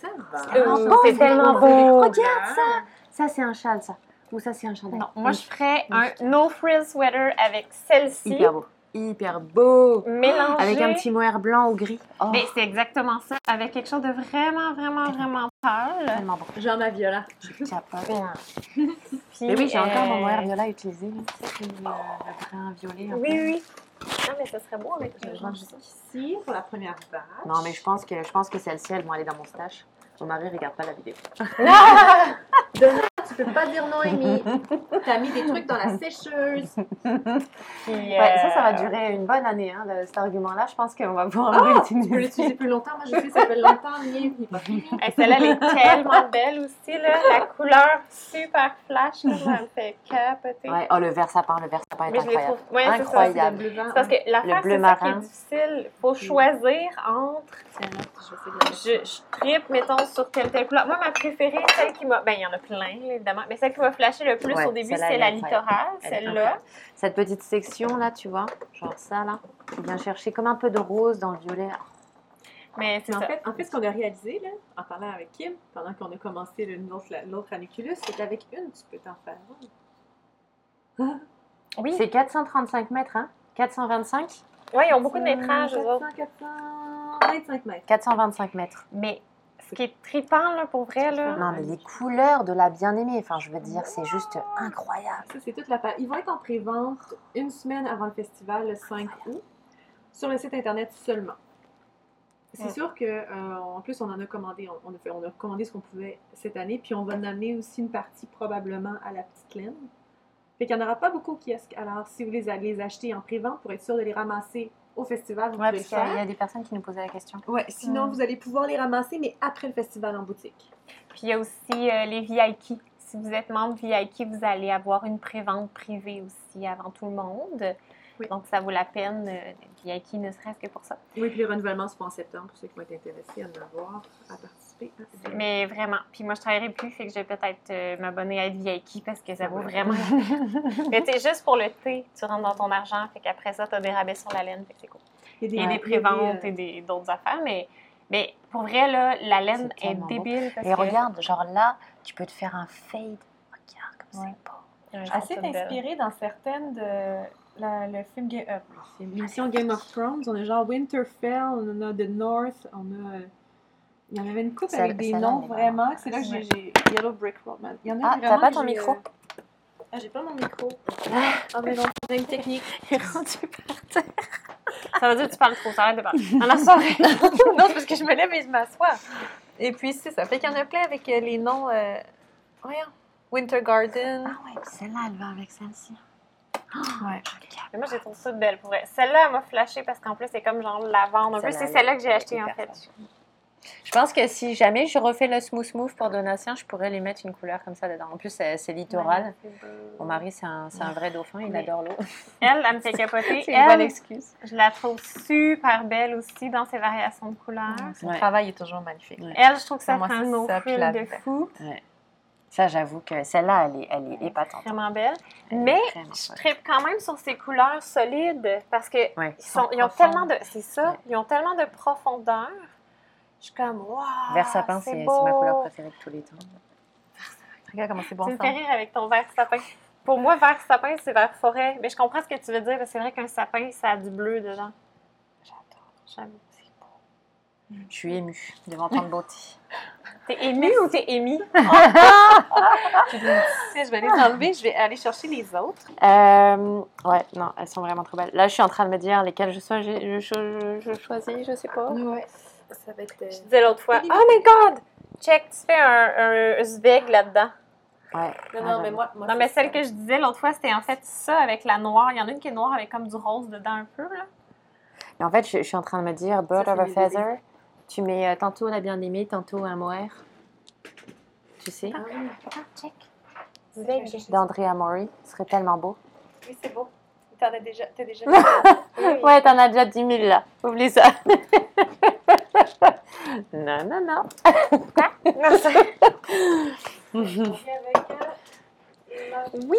Ça va. Euh, Oh, c'est tellement beau. Regarde ça Ça, c'est un châle, ça. Ou ça, c'est un chandail. Non, moi, je ferais un no frill sweater avec celle-ci. Hyper beau. Hyper beau. Mélangé. Avec un petit mohair blanc au gris. Oh, Mais c'est exactement ça. Avec quelque chose de vraiment, vraiment, vraiment pâle. tellement beau. Genre ma viola. Capote. Puis, Mais oui, j'ai encore mon euh, mohair violet utilisé. sais, le, le brun violet. Oui, peu. oui. Non, mais ça serait beau avec Je le range ici pour la première vache. Non, mais je pense que, je pense que celles-ci, elles vont aller dans mon stash. Mon mari regarde pas la vidéo. Tu peux pas dire non, Amy. T'as mis des trucs dans la sécheuse. Puis, Ouais, ça, ça va euh, durer une bonne année, hein, le- cet argument-là. Je pense qu'on va pouvoir Ah, le Tu peux l'utiliser plus longtemps. Moi, je sais, ça fait longtemps. Hey, Celle-là, elle est tellement belle aussi. Là. La couleur super flash. là, elle me fait capoter. Ouais, oh, le vert sapin, le vert sapin est Mais je les incroyable. trouve. Ouais, c'est ça. Incroyable. C'est le bleu vent. C'est parce que l'affaire, bleu c'est ça qui est marin. difficile. Il faut choisir entre. Je Je, je tripe, mettons, sur telle telle couleur. Moi, ma préférée, celle qui m'a. Ben, il y en a plein, là, évidemment. Mais celle qui m'a flashé le plus Ouais, au début, c'est la littorale, celle-là. Cette petite section là, tu vois, genre ça là, qui vient chercher comme un peu de rose dans le violet. Mais c'est en ça. fait, en fait, ce qu'on a réalisé, là, en parlant avec Kim, pendant qu'on a commencé l'autre aniculus, c'est qu'avec une, tu peux t'en faire une. Oui. C'est 435 mètres, hein? 425 Ouais, ils ont beaucoup de métrages, eux 400, autres. 425 mètres. 425 mètres. Mais ce qui est trippant, là, pour vrai, là. Non, mais les couleurs de la bien-aimée, enfin, je veux dire, c'est juste incroyable. Ça, c'est toute la page. Ils vont être en pré-vente une semaine avant le festival, le 5 août. sur le site internet seulement. C'est Ouais. sûr que euh, en plus on en a commandé, on, on a fait, on a commandé ce qu'on pouvait cette année, puis on va en amener aussi une partie probablement à la petite laine. Fait qu'il n'y en aura pas beaucoup au kiosque. Alors si vous les allez les acheter en pré-vente pour être sûr de les ramasser au festival, vous Ouais, pouvez parce qu'il y il y a des personnes qui nous posaient la question. Ouais, sinon Mm. vous allez pouvoir les ramasser, mais après le festival en boutique. Puis il y a aussi euh, les VIP. Si vous êtes membre VIP, vous allez avoir une prévente privée aussi avant tout le monde. Oui. Donc ça vaut la peine euh, VIP ne serait-ce que pour ça. Oui, puis les renouvellements se font en septembre pour ceux qui vont être intéressés à en avoir, à participer. Mais vraiment. Puis moi je travaillerai plus, fait que je vais peut-être euh, m'abonner à être VIP parce que ça vaut vraiment. Mais tu sais, juste pour le thé, tu rentres dans ton argent, fait qu'après ça, tu as des rabais sur la laine, fait que c'est cool. Il y a des préventes euh, et des- d'autres affaires, mais, mais pour vrai, là, la laine est, débile. Parce Et que- regarde, genre là, tu peux te faire un fade. Regarde comme Ouais. c'est beau. Assez inspiré dans certaines de la- le film Ga- euh, C'est l'émission Game of Thrones. On a genre Winterfell, on en a The North, on a. Il y en avait une coupe avec des noms vraiment. C'est là que j'ai j'ai Yellow Brick Road. man. Il y en a Ah, vraiment t'as pas que ton j'ai, micro? euh, Ah, j'ai pas mon micro. Ah, mais non, c'est une technique. Il est rendu par terre. Ça veut dire que tu parles trop, ça arrête de parler. On en sort. non, c'est parce que je me lève et je m'assois. Et puis, c'est ça. Fait qu'il y en a plein avec euh, les noms. Euh... Voyons. Winter Garden. Ah ouais, puis celle-là, elle va avec celle-ci. Ouais. Mais moi, j'ai trouvé ça belle pour vrai. Celle-là, elle m'a flashé parce qu'en plus, c'est comme genre lavande peu. Celle-là, C'est elle celle-là que j'ai achetée en fait. Je pense que si jamais je refais le smooth move pour donation, je pourrais les mettre une couleur comme ça dedans. En plus, c'est littoral. Mon mari, c'est un, c'est un vrai dauphin, il Mais- adore l'eau. Elle, elle me fait capoter. C'est une bonne Elle, excuse. je la trouve super belle aussi dans ses variations de couleurs. Son Ouais. travail est toujours magnifique. Ouais. Elle, je trouve que ça Moi, fait un no de fou. Ça, j'avoue que celle-là, elle est, elle est épatante. Vraiment belle. Elle Mais vraiment je tripe quand même sur ces couleurs solides parce que ils, sont, ils ont profondes. tellement de. C'est ça, ils ont tellement de profondeur. Je suis comme, waouh! Vert sapin, c'est ma couleur préférée de tous les temps. Regarde comment c'est bon Tu me fais rire avec ton vert sapin. Pour moi, vert sapin, c'est vert forêt. Mais je comprends ce que tu veux dire, c'est vrai qu'un sapin, ça a du bleu dedans. J'adore. J'aime. Je suis émue devant tant de beauté. T'es ému ou t'es émis? Je vais les enlever. Je vais aller chercher les autres. Euh, ouais, non, elles sont vraiment trop belles. Là, je suis en train de me dire lesquelles je, sois, je, je, je, je choisis, je sais pas. Ouais. Ça va être. euh, Je disais l'autre fois, oh my god! Check, tu fais un, un Uzbek là-dedans. Ouais. Non, Ah, non, mais moi. moi Non, mais celle que je disais l'autre fois, c'était en fait ça avec la noire. Il y en a une qui est noire avec comme du rose dedans un peu, là. Mais en fait, je, je suis en train de me dire, Bird Ça, of a bébés. Tu mets euh, tantôt la bien-aimée, tantôt un mohair. Tu sais, Ah oui. Ah, check. Ça. d'Andrea Mori, ce serait tellement beau. Oui, c'est beau. T'en as déjà. T'as déjà. Ouais, t'en as déjà 10 000 là. Oublie ça. non, non, non. Non, ça- Oui,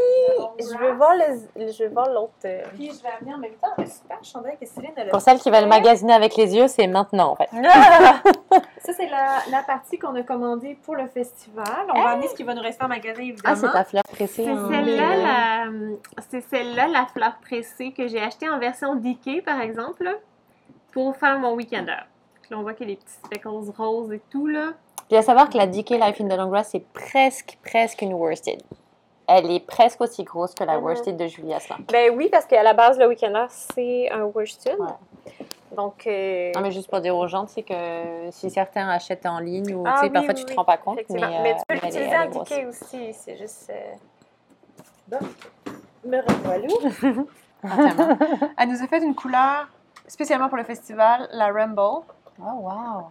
Je veux voir le, je veux voir l'autre. Puis je vais amener en même temps un super chandail que Céline a Pour celles qui veulent magasiner avec les yeux, c'est maintenant en fait. Ça, c'est la, la partie qu'on a commandée pour le festival. On va amener ce qui va nous rester en magasin, évidemment. Ah, c'est ta fleur pressée. C'est hein. celle-là, la, c'est celle-là, la fleur pressée que j'ai achetée en version Dickey, par exemple, là, pour faire mon week-ender. Là, on voit qu'il y a des petits speckles roses et tout, là. Puis à savoir que la DK Life in the Long Grass, c'est presque, presque une worsted. Elle est presque aussi grosse que la Mhm. worsted de Julie Asselin. Ben oui, parce qu'à la base, le week-ender, c'est un worsted. Ouais. Donc, euh, Non, mais juste pour dire aux gens, tu sais que si certains achètent en ligne ou Ah tu sais, oui, parfois oui, tu te rends pas compte, mais, euh, Mais tu peux l'utiliser grosse. Dickey aussi, c'est juste... euh, Me revoilà. Entièrement. Elle nous a fait une couleur spécialement pour le festival, la Rumble. Oh, wow!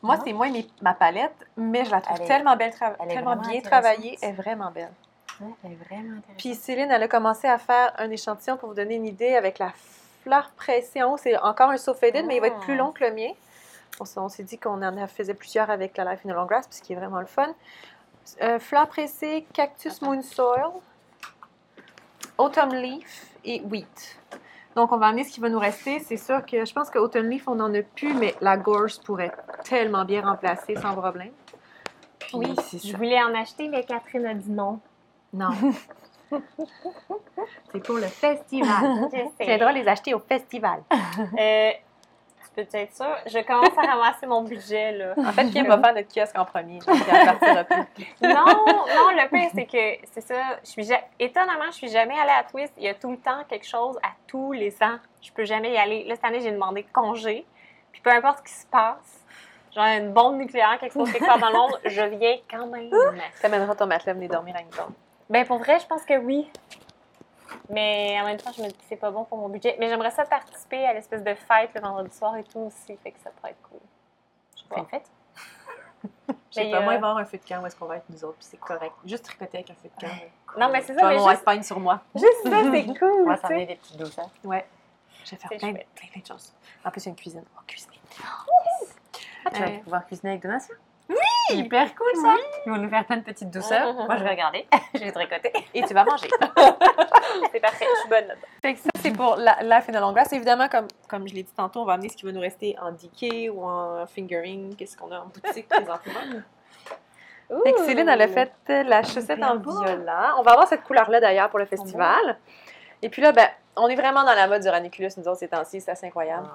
Moi, Ah. c'est moins mes- ma palette, mais je la trouve Elle est- tellement belle, tra- elle est tellement bien travaillée. Elle est vraiment belle. Ouais, elle est vraiment intéressante. Puis Céline, elle a commencé à faire un échantillon pour vous donner une idée avec la fleur pressée en haut. C'est encore un so faded, mais il va être plus Ah. long que le mien. On, s'est dit qu'on en faisait plusieurs avec la Life in the Long Grass, ce qui est vraiment le fun. Euh, fleur pressée, cactus moon soil, autumn leaf et wheat. Donc, on va amener ce qui va nous rester. C'est sûr que je pense que autumn leaf, on n'en a plus, mais la gorse pourrait tellement bien remplacer sans problème. Puis, Oui, c'est je voulais en acheter, mais Catherine a dit non. Non. c'est pour le festival. Sais. viendras les acheter au festival. Euh, tu peux être sûre? Je commence à ramasser mon budget, là. En fait, Kim va faire notre kiosque en premier. Non, non, le pire, c'est que, c'est ça, je suis ja- étonnamment, je suis jamais allée à Twist. Il y a tout le temps quelque chose à tous les ans. Je peux jamais y aller. Là, cette année, j'ai demandé congé. Puis peu importe ce qui se passe, genre une bombe nucléaire, quelque chose quelque part dans le monde, je viens quand même. T'amèneras ton matelas, venez dormir à une tente. Ben, pour vrai, je pense que oui. Mais en même temps, je me dis que c'est pas bon pour mon budget. Mais j'aimerais ça participer à l'espèce de fête le vendredi soir et tout aussi. Fait que ça pourrait être cool. Je On pas. une fête? Mais, pas, moi, euh, va avoir un feu de camp où est-ce qu'on va être nous autres, puis c'est correct. Juste tricoter avec un feu de camp. Non, mais c'est ça, mais avoir juste, sur moi. juste ça, c'est On cool. va tu sais. s'amener des petites douceurs. Ouais. Je vais faire plein, plein, plein de choses. En plus, il y a une cuisine. On va cuisiner. Ah, tu vas pouvoir cuisiner avec Donatien? Oui! Hyper cool ça! Ils vont nous faire plein de petites douceurs. Moi, je vais regarder. je vais tricoter. Et tu vas manger. C'est parfait, je suis bonne là-dedans. Fait que ça, c'est pour la, la fin de longue glace. Évidemment, comme, comme je l'ai dit tantôt, on va amener ce qui va nous rester en decay ou en fingering. Qu'est-ce qu'on a en boutique présentement? Fait que Céline, elle a fait la chaussette en violet. On va avoir cette couleur-là d'ailleurs pour le festival. Et puis là, ben, on est vraiment dans la mode du ranunculus, nous autres, ces temps-ci. C'est assez incroyable.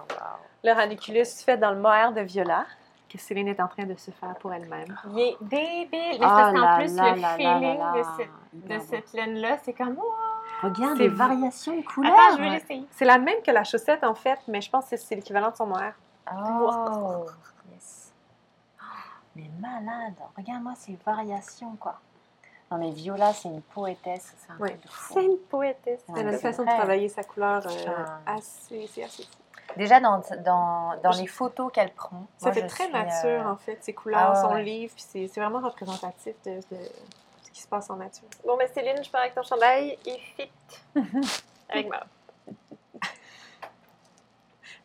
Le ranunculus fait dans le mohair de violet que Céline est en train de se faire pour elle-même. Il est débile. Mais Ah là plus, le là feeling de cette, de laine-là, c'est comme. oh, Regarde les variations de couleurs. Attends, je veux l'essayer. C'est la même que la chaussette en fait, mais je pense que c'est l'équivalent de son mohair. Oh, yes. Mais malade. Regarde-moi ces variations, quoi. Non, mais Viola, c'est une poétesse. C'est un. C'est une poétesse. Elle a une façon de travailler sa couleur euh, assez, c'est assez fou. Déjà, dans, dans, dans les photos qu'elle prend. Ça moi, fait très suis, nature euh, en fait, ses couleurs, ah ouais, son ouais. livre, puis c'est c'est vraiment représentatif de, de ce qui se passe en nature. Bon, ben Céline, je pars avec ton chandail. Il fit avec moi.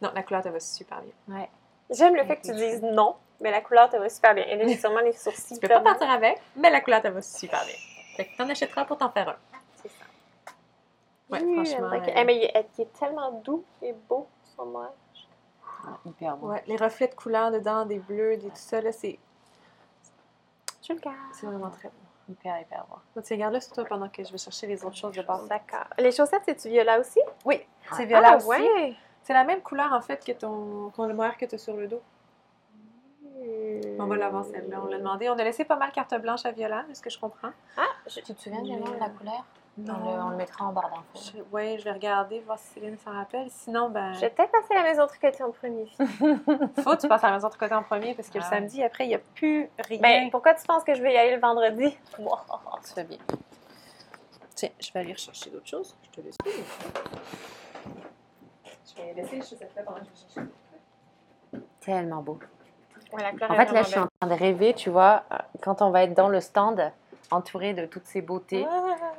Non, la couleur te va super bien. J'aime le fait que tu dises non, mais la couleur te va super bien. Et là, j'ai sûrement les sourcils. Tu peux pas partir avec, mais la couleur te va super bien. Fait que t'en achèteras pour t'en faire un. C'est ça. Ouais, Oui, franchement. j'aimerais que- euh, Eh, mais il est, il est tellement doux et beau, ah, hyper beau. ouais, les reflets de couleurs dedans, des bleus, des tout ça, là, c'est Tu le gardes. c'est vraiment très beau. Hyper, hyper beau. Donc, tu garde là sur toi pendant que je vais chercher les autres choses de base. D'accord. Les chaussettes, c'est-tu violet aussi? Oui, c'est Ah, violet ah, aussi. ouais. C'est la même couleur en fait que ton, que le mohair que tu as sur le dos. On va l'avoir celle-là. On l'a demandé. On a laissé pas mal carte blanche à violet, de ce que je comprends. Ah, je- Tu te souviens nom de la couleur? On le, on le mettra en barre d'infos. Ouais, je vais regarder, voir si Céline s'en rappelle. Sinon, ben, je vais peut-être passer à la maison tricoter en premier. faut que tu passes à la maison de côté en premier parce que le Ah. samedi, après, il n'y a plus rien. Ben, pourquoi tu penses que je vais y aller le vendredi? Wow. tu fais bien. Tiens, je vais aller rechercher d'autres choses. Je te laisse. Je vais laisser les chaussettes là pendant que je vais chercher. Tellement beau. Ouais, En fait, là, je suis en train de rêver, tu vois, euh, quand on va être dans le stand, entouré de toutes ces beautés.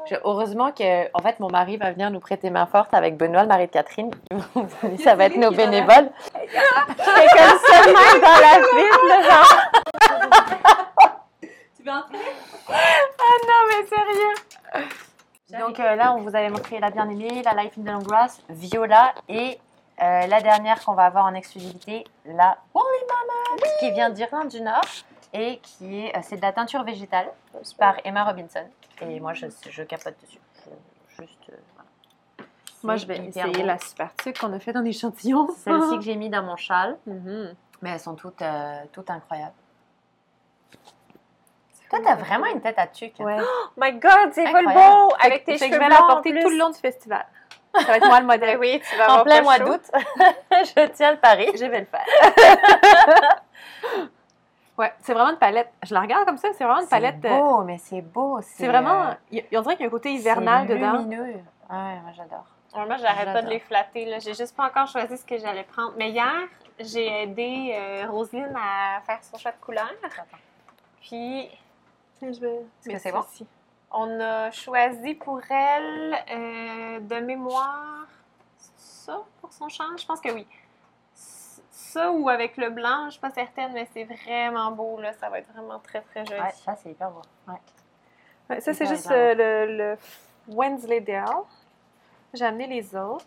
Je- heureusement que, en fait, mon mari va venir nous prêter main forte avec Benoît, le mari de Catherine. ça va être nos bénévoles. C'est comme ça, dans la ville, genre. Tu veux entrer? Ah non, mais sérieux. Donc euh, là, on vous avait montré la bien-aimée, la Life in the Long Grass, Viola et euh, la dernière qu'on va avoir en exclusivité, la Woolly Mama, qui vient d'Irlande du Nord et qui est, euh, c'est de la teinture végétale par Emma Robinson. Et moi, je, je capote dessus. Je- juste, euh, voilà. Moi, je vais essayer beau. la super tuque qu'on a fait dans l'échantillon. C'est Celle-ci que j'ai mis dans mon châle, Mhm. mais elles sont toutes, euh, toutes incroyables. Toi, t'as vraiment une tête à tuque. hein. Ouais. Oh my god, c'est pas le Incroyable. beau! Avec tes cheveux je vais la en porter plus. tout le long du festival. Ça va être moi le modèle. oui, tu vas En plein mois d'août, je tiens le pari. Je vais le faire. Ouais, c'est vraiment une palette. Je la regarde comme ça, c'est vraiment une palette. C'est euh, beau, mais c'est beau. C'est vraiment. euh, il y a- on dirait qu'il y a un côté hivernal c'est dedans. lumineux. Ouais, moi j'adore. Ouais, moi, j'arrête pas de les flatter. Là. J'ai juste pas encore choisi ce que j'allais prendre. Mais hier, j'ai aidé euh, Roselyne à faire son choix de couleur. Puis, Tiens, je vais. Est-ce que c'est bon? on a choisi pour elle euh, de mémoire ça pour son champ. Je pense que oui. Ça ou avec le blanc, je suis pas certaine, mais c'est vraiment beau. Là. Ça va être vraiment très, très joli. Ouais, ça c'est hyper beau. Ouais. Ouais, ça, c'est juste euh, le, le Wensleydale. J'ai amené les autres.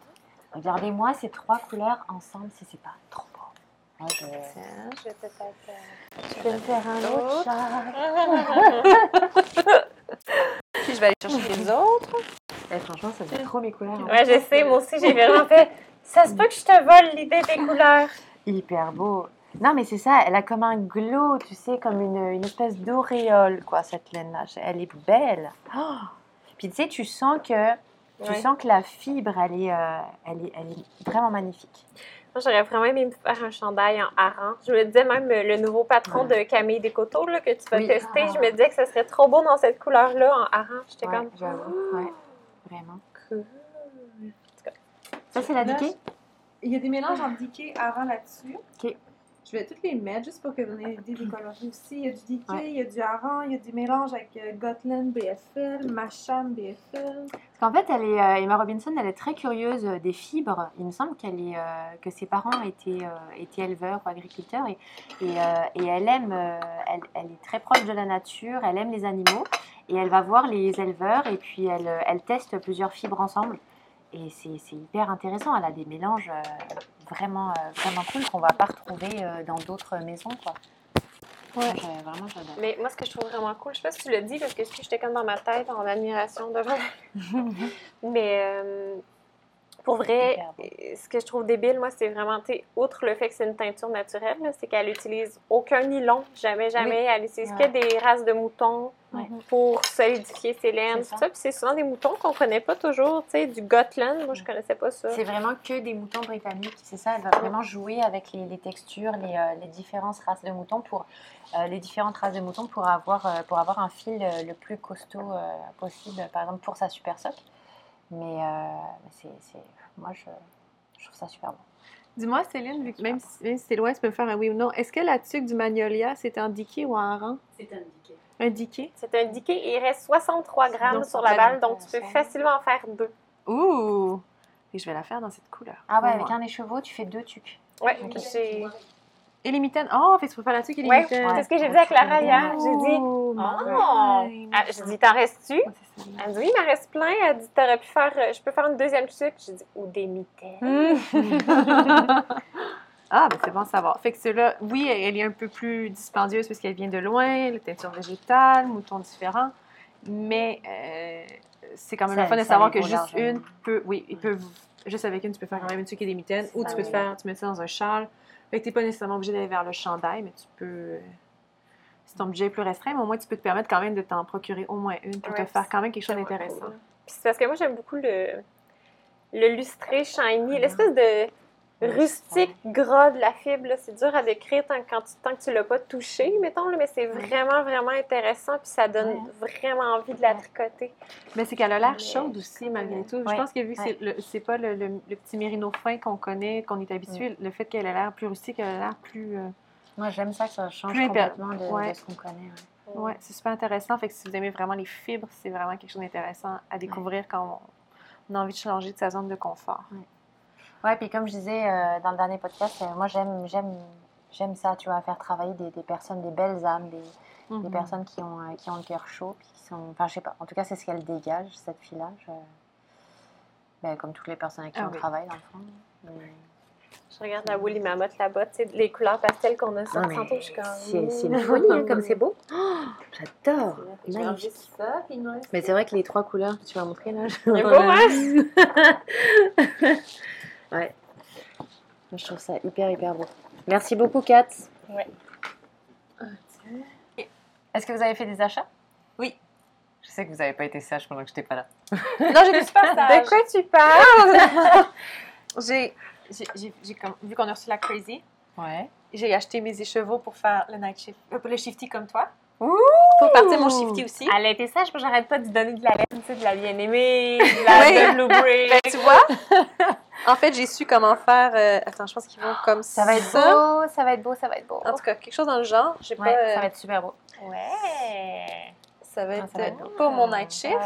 Regardez-moi ces trois couleurs ensemble si c'est pas trop beau. Ouais, je... Tiens. Je vais peut-être. euh, je vais me faire un autre chat. Puis je vais aller chercher les autres. Eh, franchement, ça fait trop mes couleurs. hein. Ouais, je sais, moi aussi, j'ai vraiment fait. Ça se peut que je te vole l'idée des couleurs. Hyper beau. Non, mais c'est ça, elle a comme un glow, tu sais, comme une, une espèce d'auréole, quoi, cette laine-là. Elle est belle. Oh Puis tu sais, tu sens que, tu Ouais. sens que la fibre, elle est, euh, elle est, elle est vraiment magnifique. Moi, j'aurais vraiment aimé me faire un chandail en hareng. Je me disais même euh, le nouveau patron de Camille Descoteaux là, que tu vas Oui. tester, je me disais que ça serait trop beau dans cette couleur-là en hareng. J'étais Ouais, comme. j'avoue, ouais, vraiment. Cool. Ça, c'est la Il y a des mélanges en diquet avant là-dessus. Ok. Je vais toutes les mettre juste pour que vous ayez des coloris aussi. Il y a du diquet, Ouais. il y a du hareng, il y a des mélanges avec euh, Gotland BFL, Macham BFL. Parce qu'en fait, elle est, euh, Emma Robinson, elle est très curieuse euh, des fibres. Il me semble qu'elle est, euh, que ses parents étaient, étaient éleveurs ou agriculteurs et, et, et elle aime, elle, elle est très proche de la nature, elle aime les animaux et elle va voir les éleveurs et puis elle, elle teste plusieurs fibres ensemble. Et c'est hyper intéressant. Elle a des mélanges euh, vraiment, euh, vraiment cool qu'on va pas retrouver euh, dans d'autres maisons, quoi. Ouais. Vraiment, j'adore. Mais moi, ce que je trouve vraiment cool, je sais pas si tu l'as dit parce que j'étais comme dans ma tête en admiration devant. Mais euh, pour vrai, euh, ce que je trouve débile, moi, c'est vraiment, tu sais, outre le fait que c'est une teinture naturelle, c'est qu'elle utilise aucun nylon, jamais, jamais. Elle utilise Ouais. que des races de moutons Ouais. pour solidifier ses laines, C'est tout ça. ça. Puis c'est souvent des moutons qu'on connaît pas toujours, tu sais, du Gotland. Moi, je connaissais pas ça. C'est vraiment que des moutons britanniques, c'est ça. Elle va vraiment jouer avec les, les textures, les, euh, les différentes races de moutons pour euh, les différentes races de moutons pour avoir euh, pour avoir un fil le plus costaud possible. Par exemple pour sa super sock. Mais euh, c'est c'est- moi je, je trouve ça super bon. Dis-moi, Céline, vu que même si, même si c'est loin, tu peux me faire un oui ou non. Est-ce que la tuque du Magnolia, c'est en diquet ou en hareng? C'est indiqué. Un diquet? C'est un diquet et il reste 63 grammes Donc, sur la balle, donc tu peux facilement en faire deux. Ouh! Et je vais la faire dans cette couleur. Ah ouais, avec un écheveau, tu fais deux tucs. Ouais, Ok. j'ai. Et les mitaines. Oh, fait que tu peux faire la tuque et les Ouais, mitaines. c'est ce que j'ai dit avec Lara hier. J'ai dit. Oh, my Ah, J'ai dit, t'en restes-tu? Elle me dit, oui, il m'en reste plein. Elle dit, t'aurais pu faire, euh, je peux faire une deuxième tuque. J'ai dit, ou des mitaines. Ah, ben c'est bon à savoir. Fait que celle-là, oui, elle est un peu plus dispendieuse parce qu'elle vient de loin, la teinture végétale, moutons différents, mais euh, c'est quand même Ça- le fun de savoir que juste une peut, oui, ils peuvent, juste avec une, tu peux faire quand même une tuque et des mitaines, ou tu peux te oui. faire, tu mets ça dans un châle. Fait que t'es pas nécessairement obligé d'aller vers le chandail, mais tu peux, euh, si ton budget est plus restreint, mais au moins tu peux te permettre quand même de t'en procurer au moins une pour Ouais, te faire quand même quelque chose d'intéressant. Puis c'est parce que moi, j'aime beaucoup le, le lustré shiny, l'espèce de rustique gras de la fibre. C'est dur à décrire tant, quand tu, tant que tu l'as pas touché, mettons, là, mais c'est vraiment, vraiment intéressant. Puis ça donne Ouais. vraiment envie de la tricoter. Mais c'est qu'elle a l'air chaude aussi, malgré tout. Je pense que vu que ouais. c'est pas le, le- le petit mérino fin qu'on connaît, qu'on est habitué, le fait qu'elle a l'air plus rustique, elle a l'air plus. euh, Moi j'aime ça que ça change Plus complètement de, ouais. de ce qu'on connaît. ouais. Ouais, c'est super intéressant. Fait que si vous aimez vraiment les fibres, c'est vraiment quelque chose d'intéressant à découvrir quand on, on a envie de changer de sa zone de confort. Ouais, puis comme je disais euh, dans le dernier podcast, euh, moi j'aime j'aime j'aime ça, tu vois, faire travailler des, des personnes, des belles âmes, des, des Mhm. personnes qui ont, euh, qui ont le cœur chaud, puis qui sont, enfin je sais pas, en tout cas c'est ce qu'elle dégage, cette fille-là, je- ben, comme toutes les personnes avec qui Ah on oui. travaille dans le fond. Mais- Je regarde la Woolly Mammoth là-bas, tu sais, les couleurs pastel qu'on a sorties mais tantôt. Je suis comme. C'est une folie, hein, comme c'est beau. Oh, J'adore, ça, Mais c'est vrai que les trois couleurs que tu vas montrer là, je... C'est beau, hein? Ouais. Moi, Je trouve ça hyper, hyper beau. Merci beaucoup, Kat. Ouais. Est-ce que vous avez fait des achats? Oui. Je sais que vous n'avez pas été sage pendant que je n'étais pas là. Non, j'ai super De quoi tu parles? J'ai, vu qu'on a reçu la Crazy, Ouais. j'ai acheté mes écheveaux pour faire le night shift, euh, pour le shifty comme toi. Ouh! Pour partir mon shifty aussi. Elle a été sage, moi j'arrête pas de lui donner de la laine, tu sais, de la bien-aimée, de la Oui. de blueberry. Ben, tu vois, en fait, j'ai su comment faire. euh, attends, je pense qu'ils vont comme Ça va être beau, ça va être beau, ça va être beau. En tout cas, quelque chose dans le genre. J'ai Ouais, pas, euh, ça va être super beau. Ouais. ça va Ah, être, ça va être beau. pour mon night shift.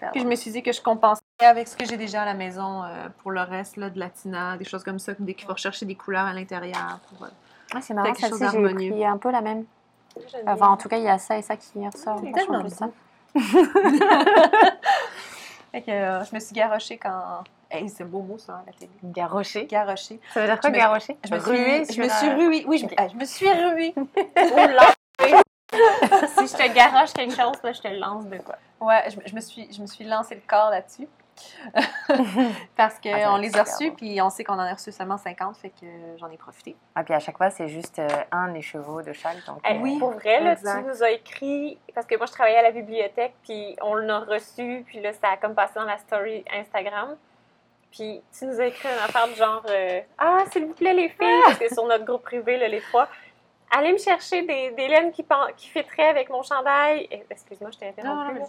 Ça Puis je me suis dit que je compensais avec ce que j'ai déjà à la maison euh, pour le reste, là, de la tina, des choses comme ça, dès qu'il faut rechercher des couleurs à l'intérieur. Pour, euh, Ah, c'est marrant, quelque chose celle-ci, j'ai un peu la même. Enfin, en tout cas, il y a ça et ça qui ressort. Tellement ça. Fait que euh, je me suis garochée quand. Hey, c'est un beau mot ça, à la télé. Garrocher. Garochée. Ça veut dire quoi, Je me- garrocher Je me suis, je sur me suis ruée. Oui, je, me- ah, je me suis ruée. si je te garoche quelque chose, là, je te lance de quoi. Ouais, je, je me suis, je me suis lancé le corps là-dessus. Parce Ah, qu'on être les a reçus, puis on sait qu'on en a reçu seulement 50, fait que j'en ai profité. Ah, puis à chaque fois, c'est juste euh, un écheveau de chaque. Donc, Hey, euh, Oui, pour vrai, là, tu nous as écrit, parce que moi je travaillais à la bibliothèque, puis on l'a reçu, puis là ça a comme passé dans la story Instagram. Puis tu nous as écrit une affaire de genre euh, Ah, s'il vous plaît, les filles, parce que sur notre groupe privé, là, les trois, allez me chercher des, des laines qui, qui fitteraient avec mon chandail. Eh, Excuse-moi, je t'ai interrompu.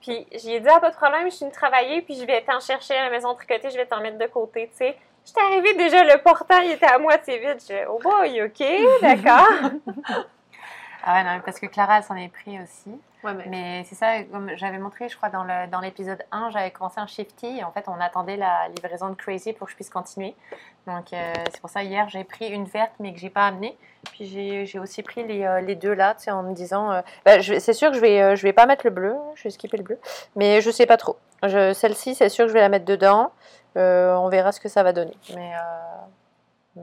Puis j'ai dit, ah, pas de problème, je suis venue travailler, puis je vais t'en chercher à la maison tricotée, je vais t'en mettre de côté, tu sais. J'étais arrivée déjà, le portant, il était à moitié vide. Je oh boy, ok, d'accord. Ah ouais, non, parce que Clara, elle s'en est pris aussi. Ouais, mais... Mais c'est ça, comme j'avais montré, je crois, dans le- dans l'épisode 1, j'avais commencé un shifty. Et en fait, on attendait la livraison de Crazy pour que je puisse continuer. Donc, euh, c'est pour ça, hier, j'ai pris une verte, mais que j'ai pas amenée. Puis, j'ai j'ai aussi pris les, euh, les deux là, tu sais, en me disant... euh, bah, je c'est sûr que je vais, euh, je vais pas mettre le bleu. Je vais skipper le bleu. Mais je sais pas trop. Je- Celle-ci, c'est sûr que je vais la mettre dedans. On verra ce que ça va donner. Mais...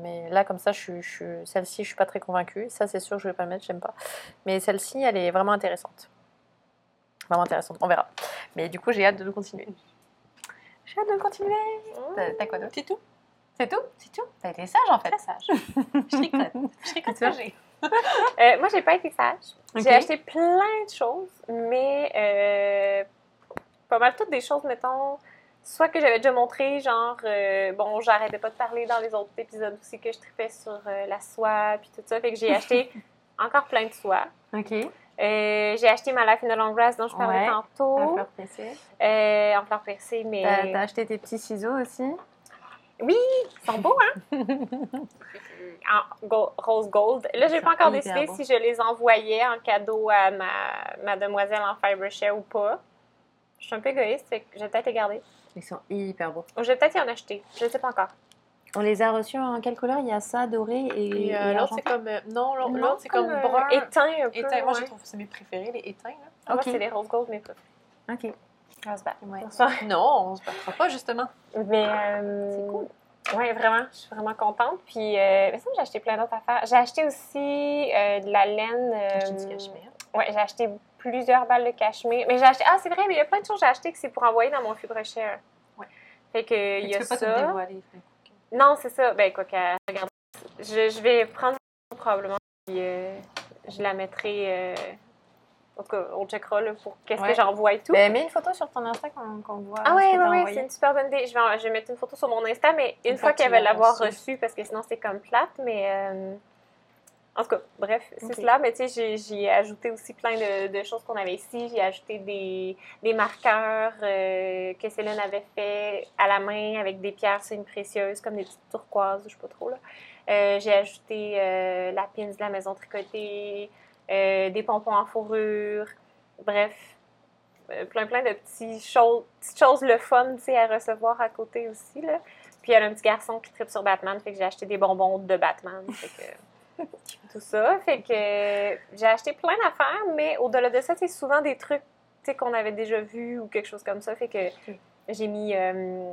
mais là, comme ça, je, je, celle-ci, je suis pas très convaincue. Ça, c'est sûr, je vais pas mettre, j'aime pas. Mais celle-ci, elle est vraiment intéressante. Vraiment intéressante, on verra. Mais du coup, j'ai hâte de le continuer. J'ai hâte de le continuer. T'as t'as quoi d'autre? C'est tout. C'est tout? C'est tout T'as été sage en fait. Très sage. je tricote. Je tricote. Euh, moi, j'ai pas été sage. J'ai acheté plein de choses, mais euh, pas mal toutes des choses, mettons, soit que j'avais déjà montré, genre, euh, bon, j'arrêtais pas de parler dans les autres épisodes aussi que je tripais sur euh, la soie, puis tout ça, fait que j'ai acheté encore plein de soie. Ok. Euh, j'ai acheté ma Life in the Long Grass dont je parlais Ouais. tantôt, Un fleur pressée. euh, en fleurs percées, mais T'as t'as acheté tes petits ciseaux aussi? Ils sont beaux, hein? en go- rose gold. Là, j'ai pas encore décidé si je les envoyais en cadeau à ma, ma demoiselle en fiber share ou pas. Je suis un peu égoïste, fait que je vais peut-être les garder. Ils sont hyper beaux. Je vais peut-être y en acheter. Je sais pas encore. On les a reçus en quelle couleur? Il y a ça, doré et, Et euh, et l'autre, c'est comme. euh, non, l'autre, c'est comme brun. éteint un peu. Éteint. Moi, je trouve que c'est mes préférés, les éteints. Là. Moi, Ok. c'est les rose gold, mes préférés. Ok. On se bat. Ouais. Non, on se battra pas, justement. Mais euh, C'est cool. Oui, vraiment, je suis vraiment contente. Puis, euh, mais ça, j'ai acheté plein d'autres affaires. J'ai acheté aussi de la laine. Acheter du cachemire. Ouais, j'ai acheté plusieurs balles de cachemire. Mais j'ai acheté. Ah, c'est vrai, mais il y a plein de choses que j'ai acheté que c'est pour envoyer dans mon fibre share. Ouais. Fait que, il y tu a peux pas te ça. dévoiler. fait Non, c'est ça. Ben, quoi qu'à regarde. Je, je vais prendre probablement. Puis, euh, je la mettrai. euh, En tout cas, on checkera là, pour qu'est-ce Ouais. que j'envoie et tout. Ben, mets une photo sur ton Insta qu'on qu'on voit. Ah ouais, ouais, envoyé. c'est une super bonne idée. Je vais, en- je vais mettre une photo sur mon Insta, mais une, Une fois fois que qu'elle va l'avoir reçue. reçue, parce que sinon c'est comme plate, mais euh, en tout cas, bref, c'est cela. Mais tu sais, j'ai- ajouté aussi plein de, de choses qu'on avait ici. J'ai ajouté des, des marqueurs euh, que Céline avait fait à la main avec des pierres semi-précieuses, comme des petites turquoises, je sais pas trop là. Euh, j'ai ajouté euh, la pins de la maison tricotée, des pompons en fourrure, bref, plein plein de petits choses, petites choses le fun, tu sais, à recevoir à côté aussi là. Puis elle a un petit garçon qui tripe sur Batman, fait que j'ai acheté des bonbons de Batman, fait que tout ça, fait que euh, j'ai acheté plein d'affaires, mais au-delà de ça, c'est souvent des trucs, qu'on avait déjà vus ou quelque chose comme ça, fait que j'ai mis euh,